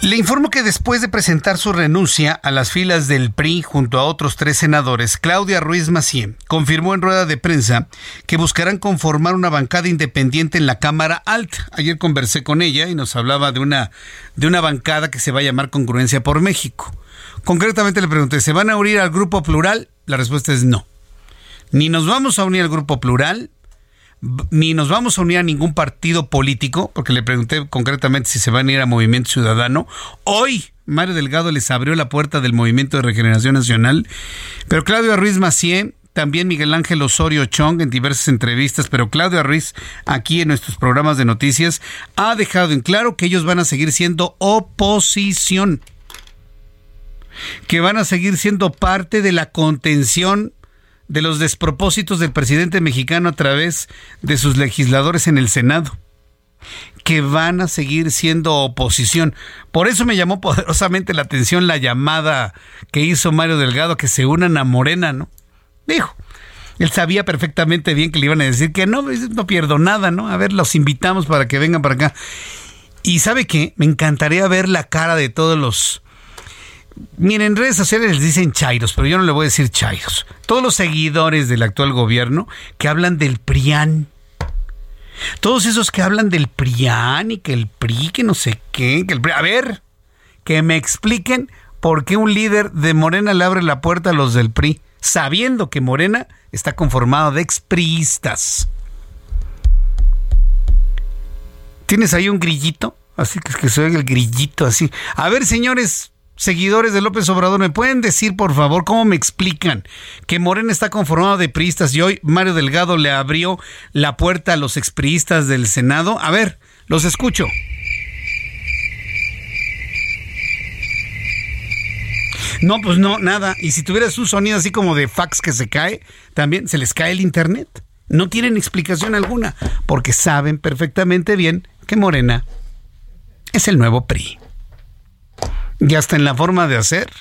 Le informo que después de presentar su renuncia a las filas del PRI junto a otros tres senadores, Claudia Ruiz Macié confirmó en rueda de prensa que buscarán conformar una bancada independiente en la Cámara Alta. Ayer conversé con ella y nos hablaba de una, de una bancada que se va a llamar Congruencia por México. Concretamente le pregunté, ¿se van a unir al Grupo Plural? La respuesta es no. Ni nos vamos a unir al Grupo Plural, ni nos vamos a unir a ningún partido político, porque le pregunté concretamente si se van a ir a Movimiento Ciudadano. Hoy Mario Delgado les abrió la puerta del Movimiento de Regeneración Nacional, pero Claudio Ruiz Macié, también Miguel Ángel Osorio Chong en diversas entrevistas, pero Claudio Ruiz aquí en nuestros programas de noticias ha dejado en claro que ellos van a seguir siendo oposición, que van a seguir siendo parte de la contención de los despropósitos del presidente mexicano a través de sus legisladores en el Senado. que van a seguir siendo oposición. Por eso me llamó poderosamente la atención la llamada que hizo Mario Delgado que se unan a Morena, ¿no? Dijo, él sabía perfectamente bien que le iban a decir que no, no pierdo nada, ¿no? A ver, los invitamos para que vengan para acá. Y sabe qué, me encantaría ver la cara de todos los... Miren, en redes sociales les dicen chairos, pero yo no le voy a decir chairos. Todos los seguidores del actual gobierno que hablan del PRIAN. Todos esos que hablan del PRIAN y que el PRI, que no sé qué, que el PRI... A ver, que me expliquen por qué un líder de Morena le abre la puerta a los del PRI, sabiendo que Morena está conformado de expriistas. ¿Tienes ahí un grillito? Así que, se oiga el grillito así. A ver, señores seguidores de López Obrador, ¿me pueden decir, por favor, cómo me explican que Morena está conformado de priistas y hoy Mario Delgado le abrió la puerta a los expriistas del Senado? A ver, los escucho. No, pues no, nada. Y si tuvieras un sonido así como de fax que se cae, también se les cae el internet. No tienen explicación alguna, porque saben perfectamente bien que Morena es el nuevo PRI. Y hasta en la forma de hacer.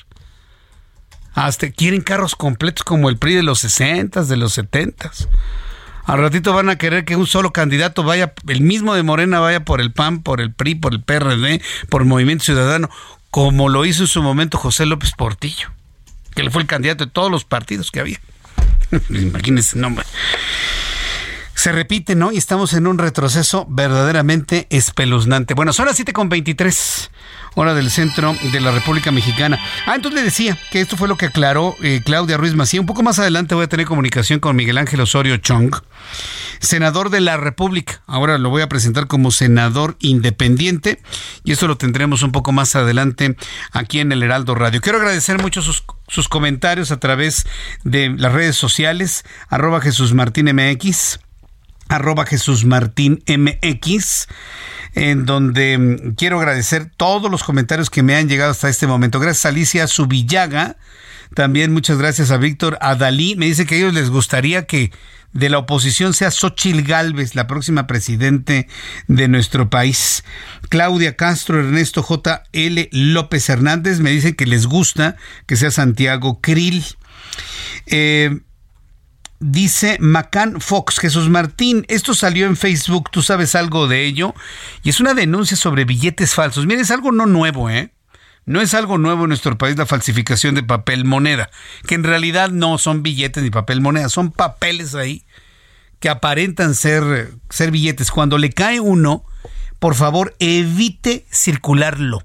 Hasta quieren carros completos como el PRI de los 60, de los 70. Al ratito van a querer que un solo candidato vaya, el mismo de Morena vaya por el PAN, por el PRI, por el PRD, por el Movimiento Ciudadano, como lo hizo en su momento José López Portillo, que le fue el candidato de todos los partidos que había. Imagínense nombre. Se repite, ¿no? Y estamos en un retroceso verdaderamente espeluznante. Bueno, son las 7.23 hora del centro de la República Mexicana. Ah, entonces le decía que esto fue lo que aclaró eh, Claudia Ruiz Macía. Un poco más adelante voy a tener comunicación con Miguel Ángel Osorio Chong, senador de la República. Ahora lo voy a presentar como senador independiente y eso lo tendremos un poco más adelante aquí en el Heraldo Radio. Quiero agradecer mucho sus, sus comentarios a través de las redes sociales, arroba Jesús Martín MX arroba Jesús Martín MX en donde mm, quiero agradecer todos los comentarios que me han llegado hasta este momento. Gracias a Alicia Subillaga. También muchas gracias a Víctor Adalí. Me dice que a ellos les gustaría que de la oposición sea Xochil Gálvez, la próxima presidente de nuestro país. Claudia Castro, Ernesto J. L. López Hernández me dicen que les gusta que sea Santiago Krill. Eh, Dice Macan Fox, Jesús Martín, esto salió en Facebook, tú sabes algo de ello, y es una denuncia sobre billetes falsos. Mire, es algo no nuevo, ¿eh? No es algo nuevo en nuestro país la falsificación de papel moneda, que en realidad no son billetes ni papel moneda, son papeles ahí que aparentan ser, ser billetes. Cuando le cae uno, por favor, evite circularlo.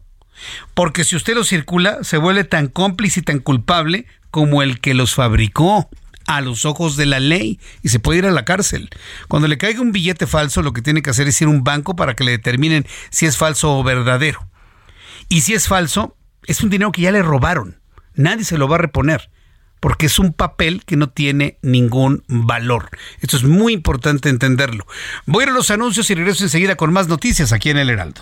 Porque si usted lo circula, se vuelve tan cómplice y tan culpable como el que los fabricó a los ojos de la ley y se puede ir a la cárcel. Cuando le caiga un billete falso, lo que tiene que hacer es ir a un banco para que le determinen si es falso o verdadero. Y si es falso, es un dinero que ya le robaron. Nadie se lo va a reponer porque es un papel que no tiene ningún valor. Esto es muy importante entenderlo. Voy a ir a los anuncios y regreso enseguida con más noticias aquí en El Heraldo.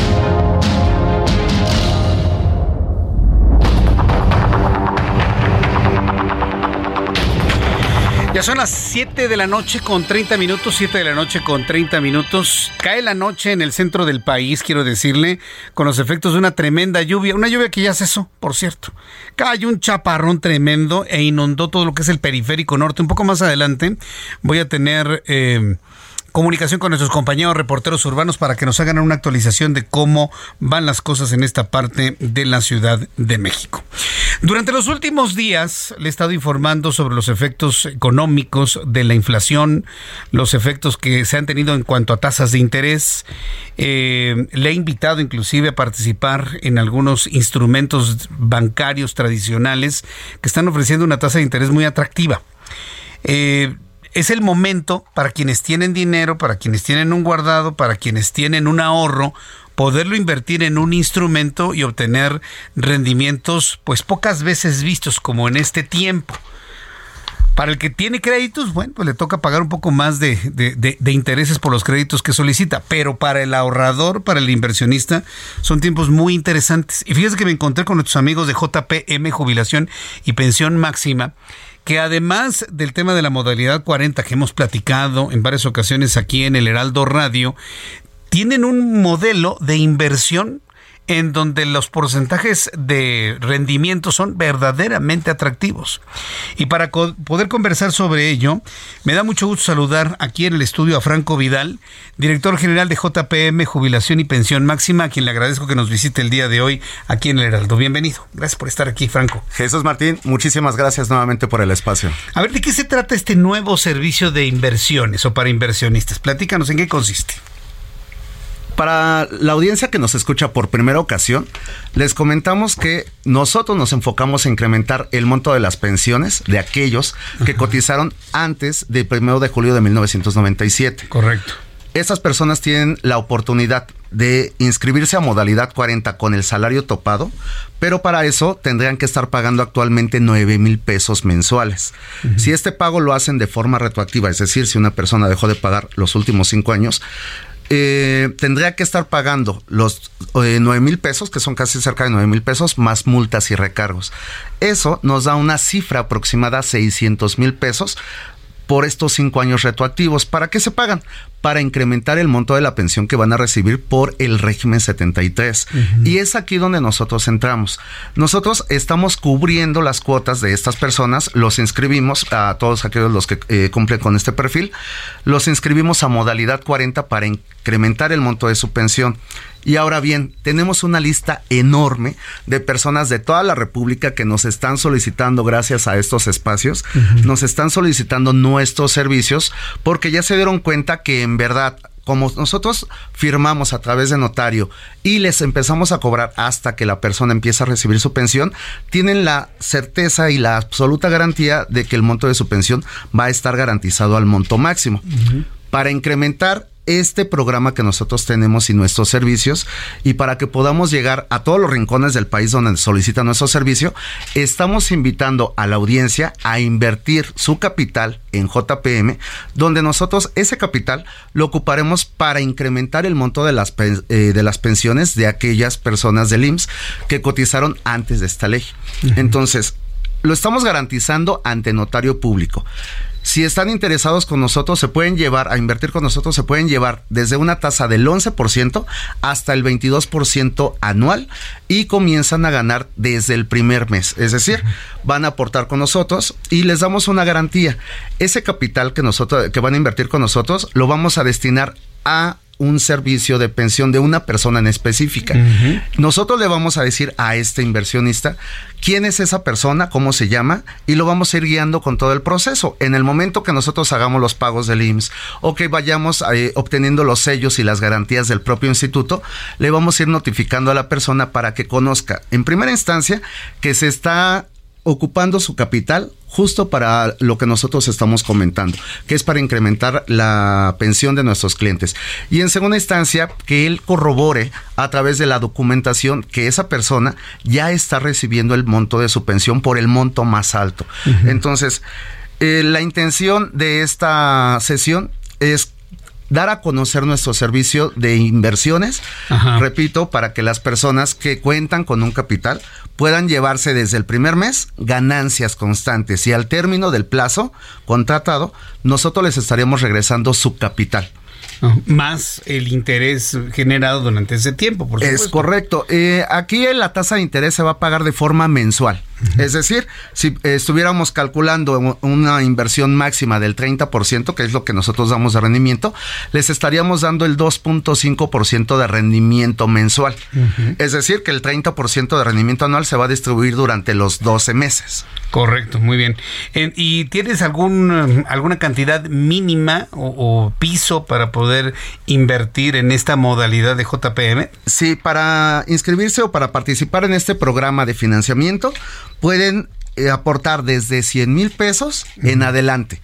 Ya son las 7 de la noche con 30 minutos, 7 de la noche con 30 minutos. Cae la noche en el centro del país, quiero decirle, con los efectos de una tremenda lluvia, una lluvia que ya cesó, por cierto. Cayó un chaparrón tremendo e inundó todo lo que es el periférico norte. Un poco más adelante voy a tener... Eh, comunicación con nuestros compañeros reporteros urbanos para que nos hagan una actualización de cómo van las cosas en esta parte de la Ciudad de México. Durante los últimos días le he estado informando sobre los efectos económicos de la inflación, los efectos que se han tenido en cuanto a tasas de interés. Eh, le he invitado inclusive a participar en algunos instrumentos bancarios tradicionales que están ofreciendo una tasa de interés muy atractiva. Eh, es el momento para quienes tienen dinero, para quienes tienen un guardado, para quienes tienen un ahorro, poderlo invertir en un instrumento y obtener rendimientos pues pocas veces vistos como en este tiempo. Para el que tiene créditos, bueno, pues le toca pagar un poco más de, de, intereses por los créditos que solicita, pero para el ahorrador, para el inversionista, son tiempos muy interesantes. Y fíjese que me encontré con nuestros amigos de JPM Jubilación y Pensión Máxima, que además del tema de la modalidad 40 que hemos platicado en varias ocasiones aquí en el Heraldo Radio, tienen un modelo de inversión en donde los porcentajes de rendimiento son verdaderamente atractivos. Y para poder conversar sobre ello, me da mucho gusto saludar aquí en el estudio a Franco Vidal, director general de JPM Jubilación y Pensión Máxima, a quien le agradezco que nos visite el día de hoy aquí en el Heraldo. Bienvenido. Gracias por estar aquí, Franco. Jesús Martín, muchísimas gracias nuevamente por el espacio. A ver, ¿de qué se trata este nuevo servicio de inversiones o para inversionistas? Platícanos en qué consiste. Para la audiencia que nos escucha por primera ocasión, les comentamos que nosotros nos enfocamos en incrementar el monto de las pensiones de aquellos que cotizaron antes del 1 de julio de 1997. Correcto. Esas personas tienen la oportunidad de inscribirse a modalidad 40 con el salario topado, pero para eso tendrían que estar pagando actualmente 9 mil pesos mensuales. Si este pago lo hacen de forma retroactiva, es decir, si una persona dejó de pagar los últimos cinco años, eh, tendría que estar pagando los eh, 9 mil pesos, que son casi cerca de 9 mil pesos, más multas y recargos. Eso nos da una cifra aproximada a 600 mil pesos por estos cinco años retroactivos. ¿Para qué se pagan? para incrementar el monto de la pensión que van a recibir por el régimen 73. Y es aquí donde nosotros entramos. Nosotros estamos cubriendo las cuotas de estas personas, los inscribimos a todos aquellos los que eh, cumplen con este perfil, los inscribimos a modalidad 40 para incrementar el monto de su pensión. Y ahora bien, tenemos una lista enorme de personas de toda la República que nos están solicitando, gracias a estos espacios, nos están solicitando nuestros servicios porque ya se dieron cuenta que en verdad como nosotros firmamos a través de notario y les empezamos a cobrar hasta que la persona empieza a recibir su pensión, tienen la certeza y la absoluta garantía de que el monto de su pensión va a estar garantizado al monto máximo. Para incrementar este programa que nosotros tenemos y nuestros servicios y para que podamos llegar a todos los rincones del país donde solicitan nuestro servicio, estamos invitando a la audiencia a invertir su capital en JPM, donde nosotros ese capital lo ocuparemos para incrementar el monto de las, eh, de las pensiones de aquellas personas del IMSS que cotizaron antes de esta ley. Entonces, lo estamos garantizando ante notario público. Si están interesados con nosotros, se pueden llevar a invertir con nosotros, se pueden llevar desde una tasa del 11% hasta el 22% anual y comienzan a ganar desde el primer mes. Es decir, van a aportar con nosotros y les damos una garantía. Ese capital que nosotros que van a invertir con nosotros lo vamos a destinar a un servicio de pensión de una persona en específica. Nosotros le vamos a decir a este inversionista quién es esa persona, cómo se llama, y lo vamos a ir guiando con todo el proceso. En el momento que nosotros hagamos los pagos del IMSS o que vayamos eh, obteniendo los sellos y las garantías del propio instituto, le vamos a ir notificando a la persona para que conozca, en primera instancia, que se está ocupando su capital justo para lo que nosotros estamos comentando, que es para incrementar la pensión de nuestros clientes. Y en segunda instancia, que él corrobore a través de la documentación que esa persona ya está recibiendo el monto de su pensión por el monto más alto. Entonces, eh, la intención de esta sesión es dar a conocer nuestro servicio de inversiones, repito, para que las personas que cuentan con un capital puedan llevarse desde el primer mes ganancias constantes. Y al término del plazo contratado, nosotros les estaríamos regresando su capital más el interés generado durante ese tiempo. Por es correcto. Eh, aquí la tasa de interés se va a pagar de forma mensual. Es decir, si estuviéramos calculando una inversión máxima del 30%, que es lo que nosotros damos de rendimiento, les estaríamos dando el 2.5% de rendimiento mensual. Es decir, que el 30% de rendimiento anual se va a distribuir durante los 12 meses. Correcto, muy bien. ¿Y tienes algún, alguna cantidad mínima o, piso para poder invertir en esta modalidad de JPM? Sí, para inscribirse o para participar en este programa de financiamiento, pueden eh, aportar desde 100 mil pesos en adelante.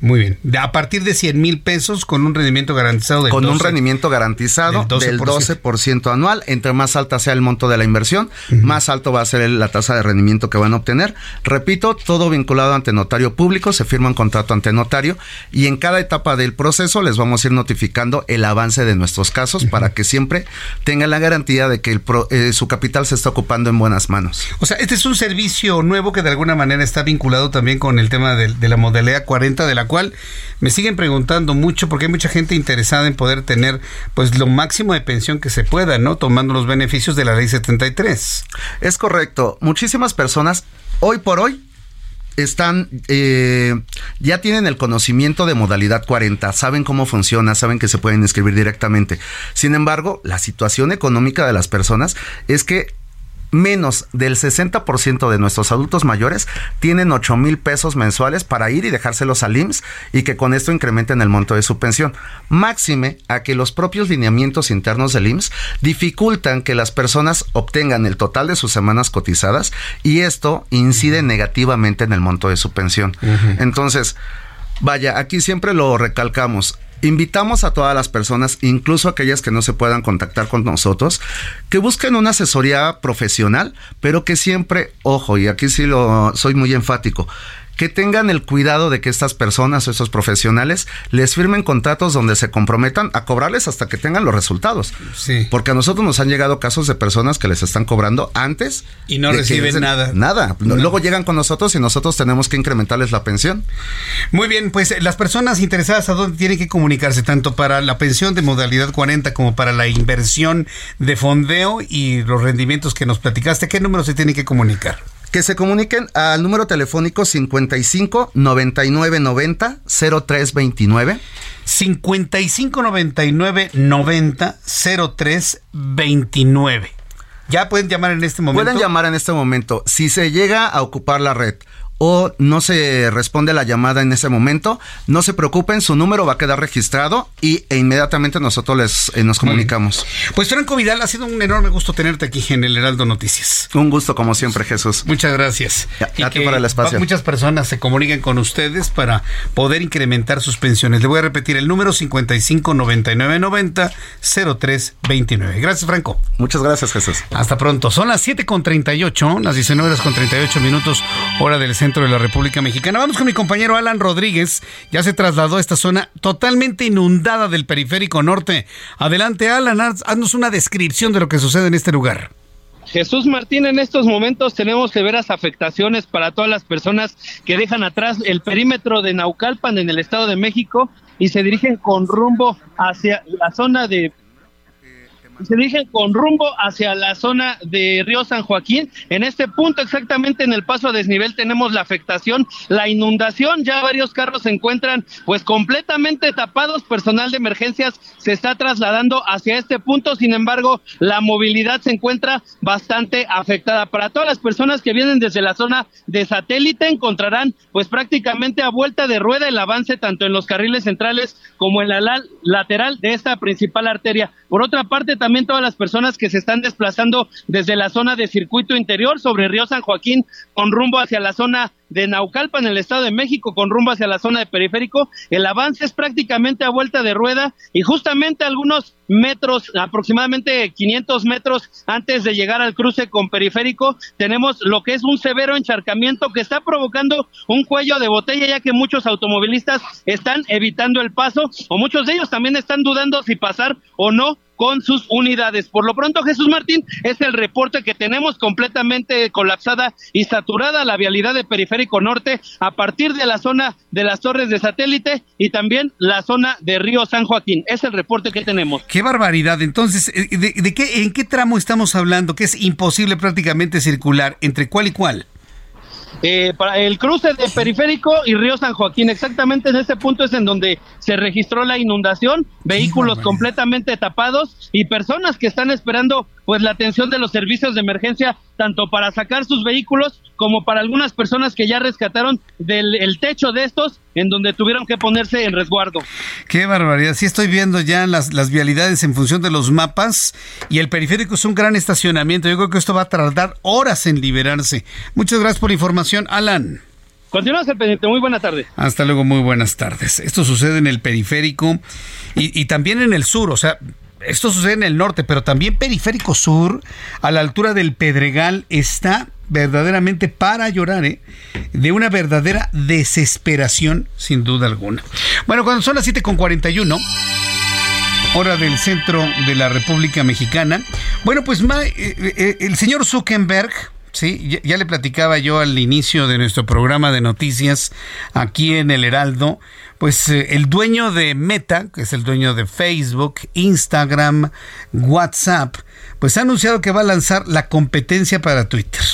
Muy bien. A partir de 100 mil pesos con un rendimiento garantizado del Con un rendimiento garantizado del 12%. anual. Entre más alta sea el monto de la inversión, más alto va a ser la tasa de rendimiento que van a obtener. Repito, todo vinculado ante notario público, se firma un contrato ante notario y en cada etapa del proceso les vamos a ir notificando el avance de nuestros casos para que siempre tengan la garantía de que eh, su capital se está ocupando en buenas manos. O sea, este es un servicio nuevo que de alguna manera está vinculado también con el tema de, de la modalidad 40 de la cual me siguen preguntando mucho porque hay mucha gente interesada en poder tener pues lo máximo de pensión que se pueda, ¿no? Tomando los beneficios de la ley 73. Es correcto. Muchísimas personas hoy por hoy están, eh, ya tienen el conocimiento de modalidad 40, saben cómo funciona, saben que se pueden inscribir directamente. Sin embargo, la situación económica de las personas es que menos del 60% de nuestros adultos mayores tienen 8 mil pesos mensuales para ir y dejárselos al IMSS y que con esto incrementen el monto de su pensión. Máxime a que los propios lineamientos internos del IMSS dificultan que las personas obtengan el total de sus semanas cotizadas y esto incide negativamente en el monto de su pensión. Entonces, vaya, aquí siempre lo recalcamos. Invitamos a todas las personas, incluso aquellas que no se puedan contactar con nosotros, que busquen una asesoría profesional, pero que siempre, ojo, y aquí sí lo soy muy enfático, que tengan el cuidado de que estas personas o estos profesionales les firmen contratos donde se comprometan a cobrarles hasta que tengan los resultados. Sí. Porque a nosotros nos han llegado casos de personas que les están cobrando antes y no reciben nada. Nada. Luego llegan con nosotros y nosotros tenemos que incrementarles la pensión. Muy bien, pues las personas interesadas a dónde tienen que comunicarse tanto para la pensión de modalidad 40 como para la inversión de fondeo y los rendimientos que nos platicaste, ¿qué número se tienen que comunicar? Que se comuniquen al número telefónico 55 99 90 03 29. 55 99 90 03 29. Ya pueden llamar en este momento. Pueden llamar en este momento. Si se llega a ocupar la red o no se responde la llamada en ese momento, no se preocupen, su número va a quedar registrado y e inmediatamente nosotros les eh, nos comunicamos. Pues Franco Vidal, ha sido un enorme gusto tenerte aquí en el Heraldo Noticias. Un gusto como siempre, Jesús. Muchas gracias. y para el espacio. Muchas personas se comuniquen con ustedes para poder incrementar sus pensiones. Le voy a repetir el número 55 99 90 03 29. Gracias, Franco. Muchas gracias, Jesús. Hasta pronto. Son las 7 con 38, las 19 horas con 38 minutos, hora del centro de la República Mexicana. Vamos con mi compañero Alan Rodríguez. Ya se trasladó a esta zona totalmente inundada del periférico norte. Adelante, Alan, haznos una descripción de lo que sucede en este lugar. Jesús Martín, en estos momentos tenemos severas afectaciones para todas las personas que dejan atrás el perímetro de Naucalpan en el Estado de México y se dirigen con rumbo hacia la zona de se dirigen con rumbo hacia la zona de Río San Joaquín. En este punto, exactamente en el paso a desnivel, tenemos la afectación, la inundación. Ya varios carros se encuentran pues completamente tapados. Personal de emergencias se está trasladando hacia este punto. Sin embargo, la movilidad se encuentra bastante afectada. Para todas las personas que vienen desde la zona de satélite, encontrarán pues prácticamente a vuelta de rueda el avance tanto en los carriles centrales como en la lateral de esta principal arteria. Por otra parte, también todas las personas que se están desplazando desde la zona de circuito interior sobre Río San Joaquín con rumbo hacia la zona de Naucalpan en el Estado de México con rumbo hacia la zona de periférico. El avance es prácticamente a vuelta de rueda y justamente algunos metros, aproximadamente 500 metros antes de llegar al cruce con periférico, tenemos lo que es un severo encharcamiento que está provocando un cuello de botella ya que muchos automovilistas están evitando el paso o muchos de ellos también están dudando si pasar o no con sus unidades. Por lo pronto, Jesús Martín, es el reporte que tenemos completamente colapsada y saturada la vialidad de Periférico Norte a partir de la zona de las torres de satélite y también la zona de Río San Joaquín. Es el reporte que tenemos. Qué barbaridad. Entonces, eh, ¿de, qué, en qué tramo estamos hablando? Que es imposible prácticamente circular. ¿Entre cuál y cuál? Eh, para el cruce de Periférico y Río San Joaquín. Exactamente en ese punto es en donde se registró la inundación, vehículos completamente tapados y personas que están esperando pues la atención de los servicios de emergencia tanto para sacar sus vehículos como para algunas personas que ya rescataron del el techo de estos en donde tuvieron que ponerse en resguardo. Qué barbaridad. Sí estoy viendo ya las, las vialidades en función de los mapas y el periférico es un gran estacionamiento. Yo creo que esto va a tardar horas en liberarse. Muchas gracias por la información, Alan. Continuamos al pendiente. Muy buena tarde. Hasta luego, muy buenas tardes. Esto sucede en el periférico y, y también en el sur, o sea, esto sucede en el norte, pero también periférico sur, a la altura del Pedregal, está verdaderamente para llorar, ¿eh? de una verdadera desesperación, sin duda alguna. Bueno, cuando son las 7.41, hora del centro de la República Mexicana, bueno, pues eh, eh, el señor Zuckerberg, Sí, ya, le platicaba yo al inicio de nuestro programa de noticias aquí en el Heraldo, pues eh, el dueño de Meta, que es el dueño de Facebook, Instagram, WhatsApp, pues ha anunciado que va a lanzar la competencia para Twitter.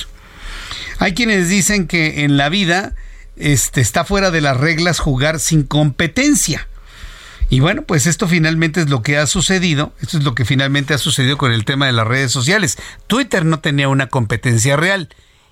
Hay quienes dicen que en la vida este, está fuera de las reglas jugar sin competencia. Y bueno, pues esto finalmente es lo que ha sucedido, esto es lo que finalmente ha sucedido con el tema de las redes sociales. Twitter no tenía una competencia real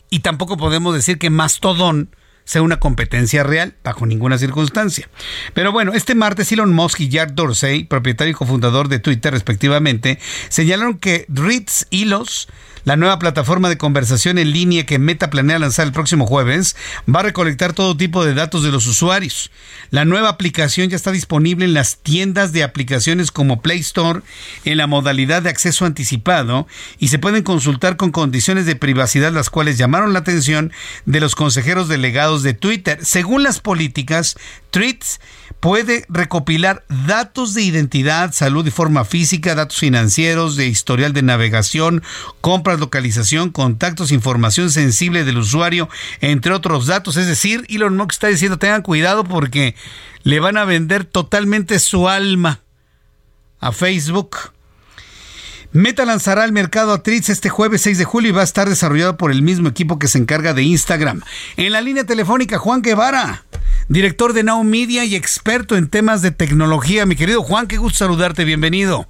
y tampoco podemos decir que Mastodon sea una competencia real bajo ninguna circunstancia. Pero bueno, este martes Elon Musk y Jack Dorsey, propietario y cofundador de Twitter respectivamente, señalaron que Ritz Hilos la nueva plataforma de conversación en línea que Meta planea lanzar el próximo jueves va a recolectar todo tipo de datos de los usuarios. La nueva aplicación ya está disponible en las tiendas de aplicaciones como Play Store en la modalidad de acceso anticipado y se pueden consultar con condiciones de privacidad las cuales llamaron la atención de los consejeros delegados de Twitter. Según las políticas, Tweets puede recopilar datos de identidad, salud y forma física, datos financieros, de historial de navegación, compras, localización, contactos, información sensible del usuario, entre otros datos. Es decir, Elon Musk está diciendo tengan cuidado porque le van a vender totalmente su alma a Facebook. Meta lanzará al mercado a Tweets este jueves 6 de julio y va a estar desarrollado por el mismo equipo que se encarga de Instagram. En la línea telefónica, Juan Guevara director de Now Media y experto en temas de tecnología. Mi querido Juan, qué gusto saludarte, bienvenido.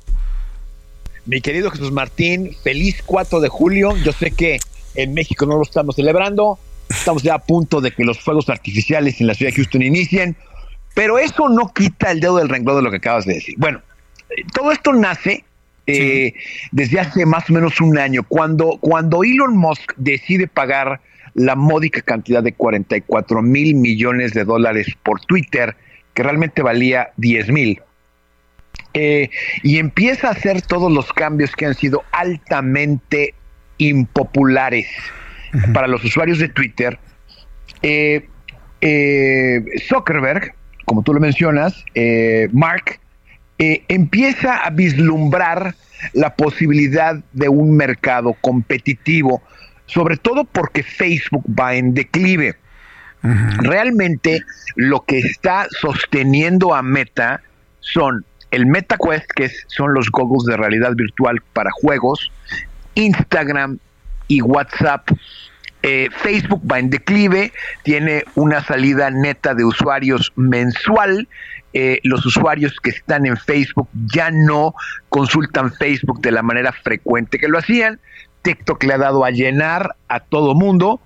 Mi querido Jesús Martín, feliz 4 de julio. Yo sé que en México no lo estamos celebrando, estamos ya a punto de que los fuegos artificiales en la ciudad de Houston inicien, pero eso no quita el dedo del renglón de lo que acabas de decir. Bueno, todo esto nace eh, desde hace más o menos un año, cuando, cuando Elon Musk decide pagar la módica cantidad de 44 mil millones de dólares por Twitter, que realmente valía 10 mil. Eh, y empieza a hacer todos los cambios que han sido altamente impopulares para los usuarios de Twitter. Eh, eh, Zuckerberg, como tú lo mencionas, Mark, empieza a vislumbrar la posibilidad de un mercado competitivo sobre todo porque Facebook va en declive. Realmente lo que está sosteniendo a Meta son el MetaQuest, que son los goggles de realidad virtual para juegos, Instagram y WhatsApp. Eh, Facebook va en declive, tiene una salida neta de usuarios mensual. Eh, los usuarios que están en Facebook ya no consultan Facebook de la manera frecuente que lo hacían. TikTok le ha dado a llenar a todo mundo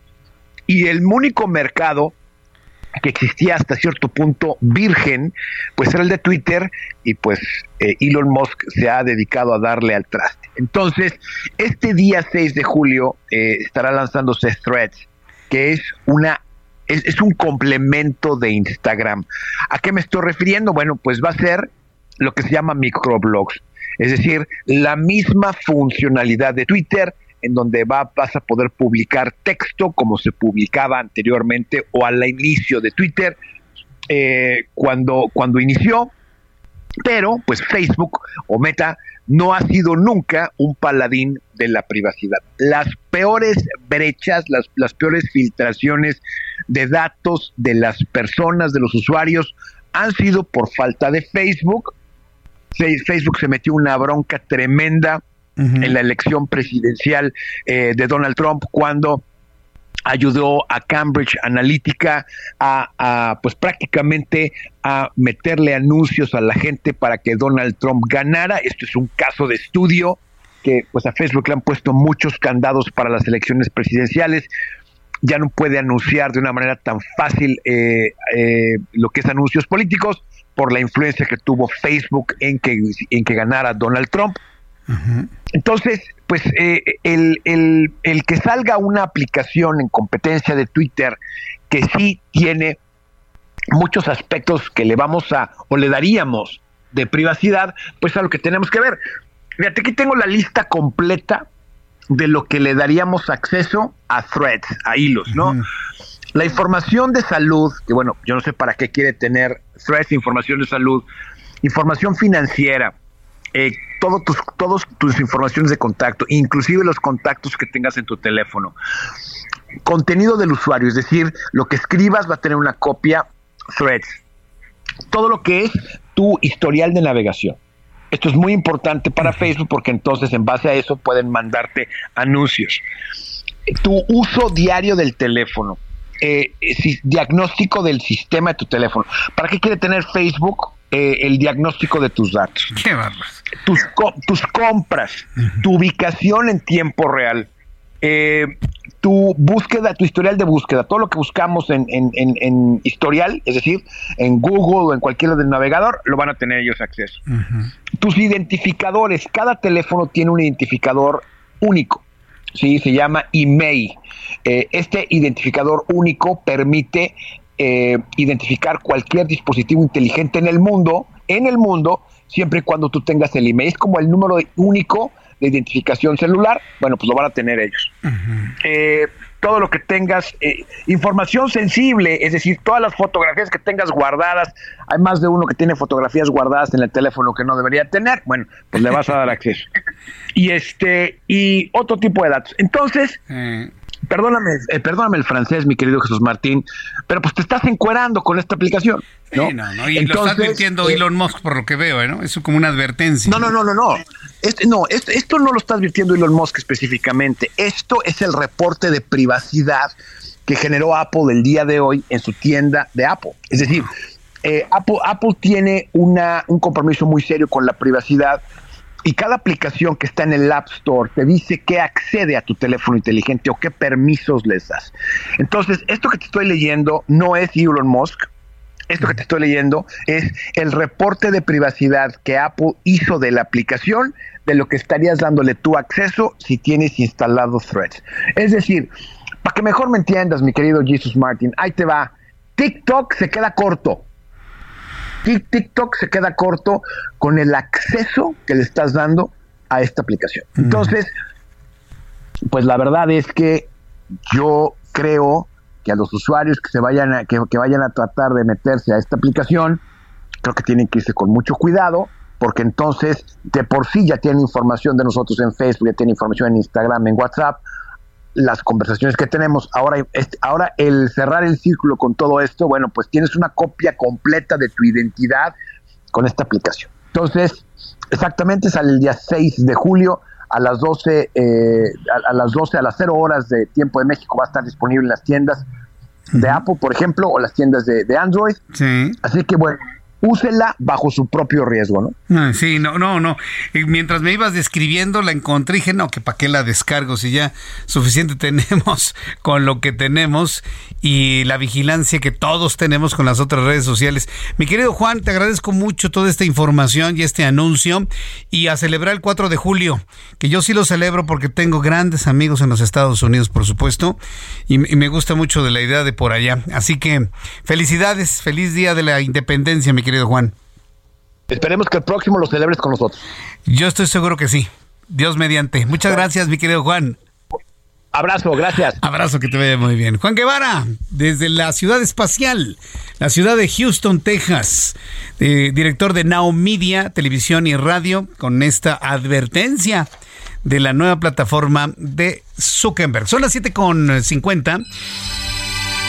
y el único mercado que existía hasta cierto punto virgen, pues era el de Twitter y pues eh, Elon Musk se ha dedicado a darle al traste. Entonces, este día 6 de julio eh, estará lanzándose Threads, que es una es, es, un complemento de Instagram. ¿A qué me estoy refiriendo? Bueno, pues va a ser lo que se llama microblogs, es decir, la misma funcionalidad de Twitter, en donde va, vas a poder publicar texto como se publicaba anteriormente o al inicio de Twitter eh, cuando, cuando inició, pero pues Facebook o Meta no ha sido nunca un paladín de la privacidad. Las peores brechas, las, las peores filtraciones de datos de las personas, de los usuarios, han sido por falta de Facebook. Facebook se metió una bronca tremenda en la elección presidencial eh, de Donald Trump cuando ayudó a Cambridge Analytica a, pues prácticamente a meterle anuncios a la gente para que Donald Trump ganara. Esto es un caso de estudio que pues a Facebook le han puesto muchos candados para las elecciones presidenciales. Ya no puede anunciar de una manera tan fácil eh, eh, lo que es anuncios políticos por la influencia que tuvo Facebook en que, en que ganara Donald Trump. Entonces, pues eh, el, que salga una aplicación en competencia de Twitter que sí tiene muchos aspectos que le vamos a o le daríamos de privacidad, pues a lo que tenemos que ver. Fíjate, aquí tengo la lista completa de lo que le daríamos acceso a threads, a hilos, ¿no? La información de salud, que bueno, yo no sé para qué quiere tener threads, información de salud, información financiera, eh, todo tus, todos tus informaciones de contacto, inclusive los contactos que tengas en tu teléfono. Contenido del usuario, es decir, lo que escribas va a tener una copia threads. Todo lo que es tu historial de navegación. Esto es muy importante para Facebook porque entonces en base a eso pueden mandarte anuncios. Tu uso diario del teléfono. Eh, diagnóstico del sistema de tu teléfono. ¿Para qué quiere tener Facebook eh, el diagnóstico de tus datos? Qué tus, tus compras, tu ubicación en tiempo real, eh, tu búsqueda, tu historial de búsqueda, todo lo que buscamos en, en, historial, es decir, en Google o en cualquier del navegador, lo van a tener ellos acceso. Tus identificadores, cada teléfono tiene un identificador único. ¿sí? Se llama email. Eh, este identificador único permite eh, identificar cualquier dispositivo inteligente en el mundo, en el mundo, siempre y cuando tú tengas el email. Es como el número único de identificación celular, bueno, pues lo van a tener ellos. Eh, todo lo que tengas, eh, información sensible, es decir, todas las fotografías que tengas guardadas, hay más de uno que tiene fotografías guardadas en el teléfono que no debería tener, bueno, pues le vas a dar acceso. Y este, y otro tipo de datos. Entonces, eh perdóname, eh, perdóname el francés, mi querido Jesús Martín, pero pues te estás encuerando con esta aplicación. ¿no? Sí, no, no, y lo está advirtiendo eh, Elon Musk por lo que veo, ¿eh, ¿no? Es como una advertencia. No, no, no, no, no. Este, no, esto no lo está advirtiendo Elon Musk específicamente. Esto es el reporte de privacidad que generó Apple el día de hoy en su tienda de Apple. Es decir, Apple, Apple tiene una, un compromiso muy serio con la privacidad y cada aplicación que está en el App Store te dice qué accede a tu teléfono inteligente o qué permisos les das. Entonces, esto que te estoy leyendo no es Elon Musk. Esto que te estoy leyendo es el reporte de privacidad que Apple hizo de la aplicación de lo que estarías dándole tu acceso si tienes instalado Threads. Es decir, para que mejor me entiendas, mi querido Jesus Martin, ahí te va. TikTok se queda corto. TikTok se queda corto con el acceso que le estás dando a esta aplicación. Entonces, pues la verdad es que yo creo que a los usuarios que se vayan a, que, vayan a tratar de meterse a esta aplicación, creo que tienen que irse con mucho cuidado, porque entonces de por sí ya tienen información de nosotros en Facebook, ya tienen información en Instagram, en WhatsApp, las conversaciones que tenemos. Ahora, ahora el cerrar el círculo con todo esto, bueno, pues tienes una copia completa de tu identidad con esta aplicación. Entonces, exactamente sale el día 6 de julio a las 12, eh, a, las 12, a las 0 horas de tiempo de México va a estar disponible en las tiendas de Apple, por ejemplo, o las tiendas de, de Android. Sí. Así que bueno, úsela bajo su propio riesgo, ¿no? Ah, sí, no, no, no. mientras me ibas describiendo, la encontré y dije, no, que para qué la descargo si ya suficiente tenemos con lo que tenemos y la vigilancia que todos tenemos con las otras redes sociales. Mi querido Juan, te agradezco mucho toda esta información y este anuncio y a celebrar el 4 de julio, que yo sí lo celebro porque tengo grandes amigos en los Estados Unidos, por supuesto, y, y me gusta mucho de la idea de por allá. Así que felicidades, feliz día de la independencia, mi querido Juan. Esperemos que el próximo lo celebres con nosotros. Yo estoy seguro que sí. Dios mediante. Muchas gracias, mi querido Juan. Abrazo, gracias. Abrazo, que te vaya muy bien. Juan Guevara, desde la ciudad espacial, la ciudad de Houston, Texas, eh, director de Now Media, televisión y radio, con esta advertencia de la nueva plataforma de Zuckerberg. Son las 7.50.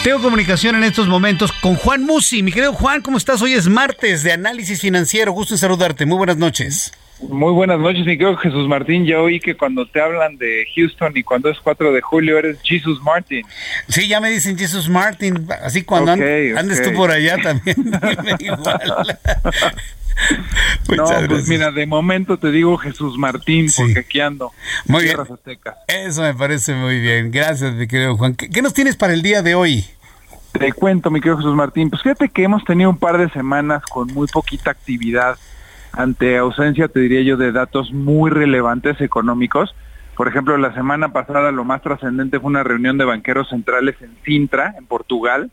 Tengo comunicación en estos momentos con Juan Musi. Mi querido Juan, ¿cómo estás? Hoy es martes de análisis financiero. Gusto en saludarte. Muy buenas noches. Muy buenas noches, mi querido Jesús Martín. Ya oí que cuando te hablan de Houston y cuando es 4 de julio eres Jesus Martin. Sí, ya me dicen Jesus Martin. Así cuando andes tú por allá también. no, pues mira, de momento te digo Jesús Martín, porque aquí ando. Muy bien. Eso me parece muy bien. Gracias, mi querido Juan. ¿Qué, nos tienes para el día de hoy? Te cuento, mi querido Jesús Martín. Pues fíjate que hemos tenido un par de semanas con muy poquita actividad ante ausencia, te diría yo, de datos muy relevantes económicos. Por ejemplo, la semana pasada lo más trascendente fue una reunión de banqueros centrales en Sintra, en Portugal,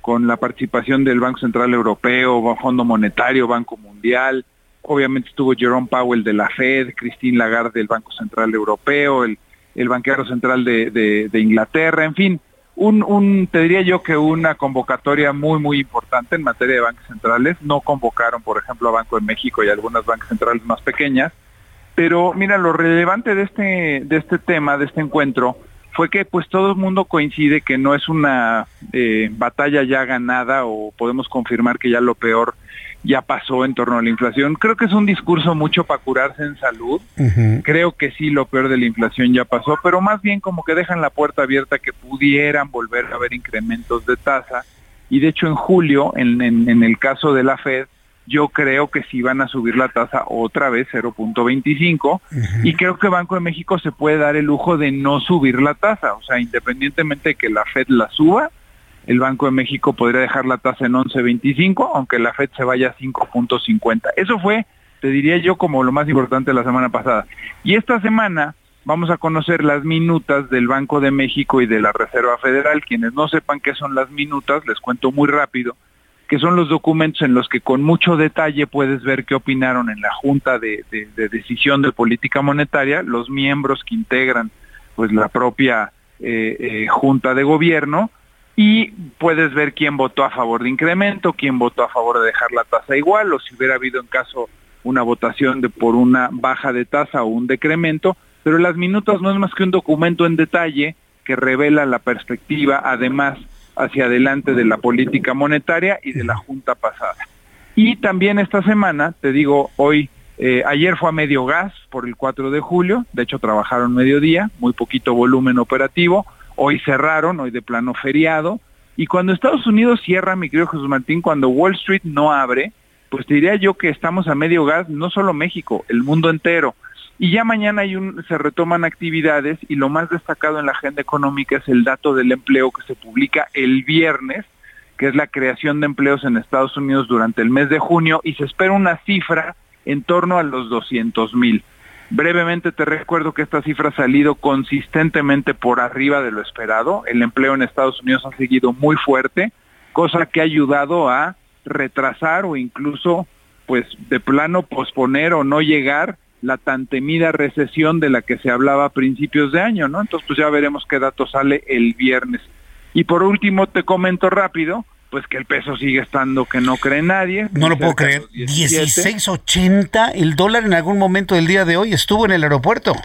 con la participación del Banco Central Europeo, Fondo Monetario, Banco Mundial. Obviamente estuvo Jerome Powell de la Fed, Christine Lagarde del Banco Central Europeo, el, el banquero central de, de, Inglaterra, en fin, un, un, te diría yo que una convocatoria muy, muy importante en materia de bancos centrales. No convocaron, por ejemplo, a Banco de México y algunas bancas centrales más pequeñas, pero mira, lo relevante de este, de este tema, de este encuentro, fue que pues todo el mundo coincide que no es una eh, batalla ya ganada o podemos confirmar que ya lo peor ya pasó en torno a la inflación. Creo que es un discurso mucho para curarse en salud. Creo que sí, lo peor de la inflación ya pasó, pero más bien como que dejan la puerta abierta que pudieran volver a haber incrementos de tasa. Y de hecho en julio, en, en el caso de la Fed, yo creo que sí van a subir la tasa otra vez 0.25 y creo que Banco de México se puede dar el lujo de no subir la tasa, o sea, independientemente de que la Fed la suba, el Banco de México podría dejar la tasa en 11.25, aunque la Fed se vaya a 5.50. Eso fue, te diría yo, como lo más importante la semana pasada. Y esta semana vamos a conocer las minutas del Banco de México y de la Reserva Federal. Quienes no sepan qué son las minutas, les cuento muy rápido que son los documentos en los que con mucho detalle puedes ver qué opinaron en la Junta de, Decisión de Política Monetaria, los miembros que integran pues la propia eh, eh, Junta de Gobierno, y puedes ver quién votó a favor de incremento, quién votó a favor de dejar la tasa igual, o si hubiera habido en caso una votación de por una baja de tasa o un decremento, pero las minutas no es más que un documento en detalle que revela la perspectiva, además, hacia adelante de la política monetaria y de la junta pasada. Y también esta semana, te digo, hoy, eh, ayer fue a medio gas por el 4 de julio, de hecho trabajaron mediodía, muy poquito volumen operativo, hoy cerraron, hoy de plano feriado, y cuando Estados Unidos cierra, mi querido Jesús Martín, cuando Wall Street no abre, pues diría yo que estamos a medio gas, no solo México, el mundo entero. Y ya mañana hay un, se retoman actividades y lo más destacado en la agenda económica es el dato del empleo que se publica el viernes, que es la creación de empleos en Estados Unidos durante el mes de junio y se espera una cifra en torno a los 200 mil. Brevemente te recuerdo que esta cifra ha salido consistentemente por arriba de lo esperado. El empleo en Estados Unidos ha seguido muy fuerte, cosa que ha ayudado a retrasar o incluso pues de plano posponer o no llegar la tan temida recesión de la que se hablaba a principios de año, ¿no? Entonces, pues ya veremos qué dato sale el viernes. Y por último, te comento rápido, pues que el peso sigue estando que no cree nadie. No lo puedo creer. 16.80 el dólar en algún momento del día de hoy estuvo en el aeropuerto.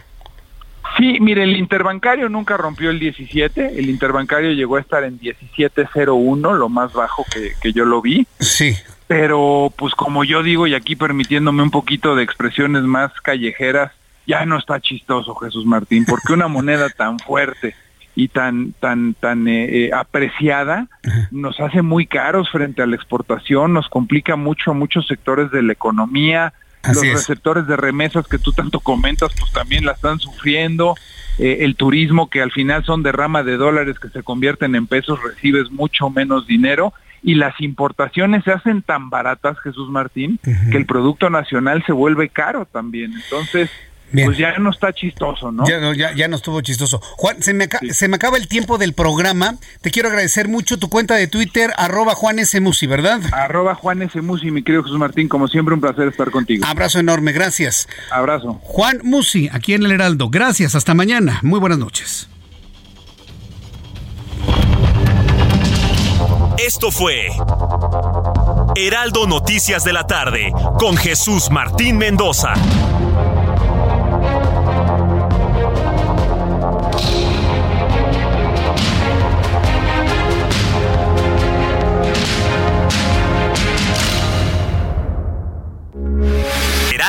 Sí, mire, el interbancario nunca rompió el 17, el interbancario llegó a estar en 17.01, lo más bajo que, que yo lo vi. Sí pero pues como yo digo y aquí permitiéndome un poquito de expresiones más callejeras, ya no está chistoso Jesús Martín, porque una moneda tan fuerte y tan tan tan eh, eh, apreciada nos hace muy caros frente a la exportación, nos complica mucho a muchos sectores de la economía, los receptores de remesas que tú tanto comentas, pues también la están sufriendo. Eh, el turismo, que al final son derrama de dólares que se convierten en pesos, recibes mucho menos dinero. Y las importaciones se hacen tan baratas, Jesús Martín, que el Producto Nacional se vuelve caro también. Entonces, pues ya no está chistoso, ¿no? Ya, ya, ya no estuvo chistoso. Juan, se me, se me acaba el tiempo del programa. Te quiero agradecer mucho tu cuenta de Twitter, arroba Juan S. Musi, ¿verdad? Arroba Juan S. Musi, mi querido Jesús Martín. Como siempre, un placer estar contigo. Abrazo enorme, gracias. Abrazo. Juan Musi, aquí en El Heraldo. Gracias, hasta mañana. Muy buenas noches. Esto fue Heraldo Noticias de la tarde con Jesús Martín Mendoza.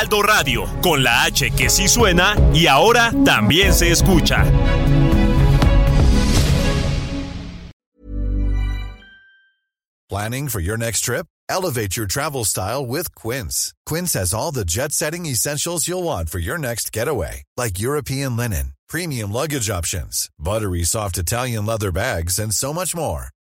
Heraldo Radio, con la H que sí suena y ahora también se escucha. Planning for your next trip? Elevate your travel style with Quince. Quince has all the jet setting essentials you'll want for your next getaway, like European linen, premium luggage options, buttery soft Italian leather bags, and so much more.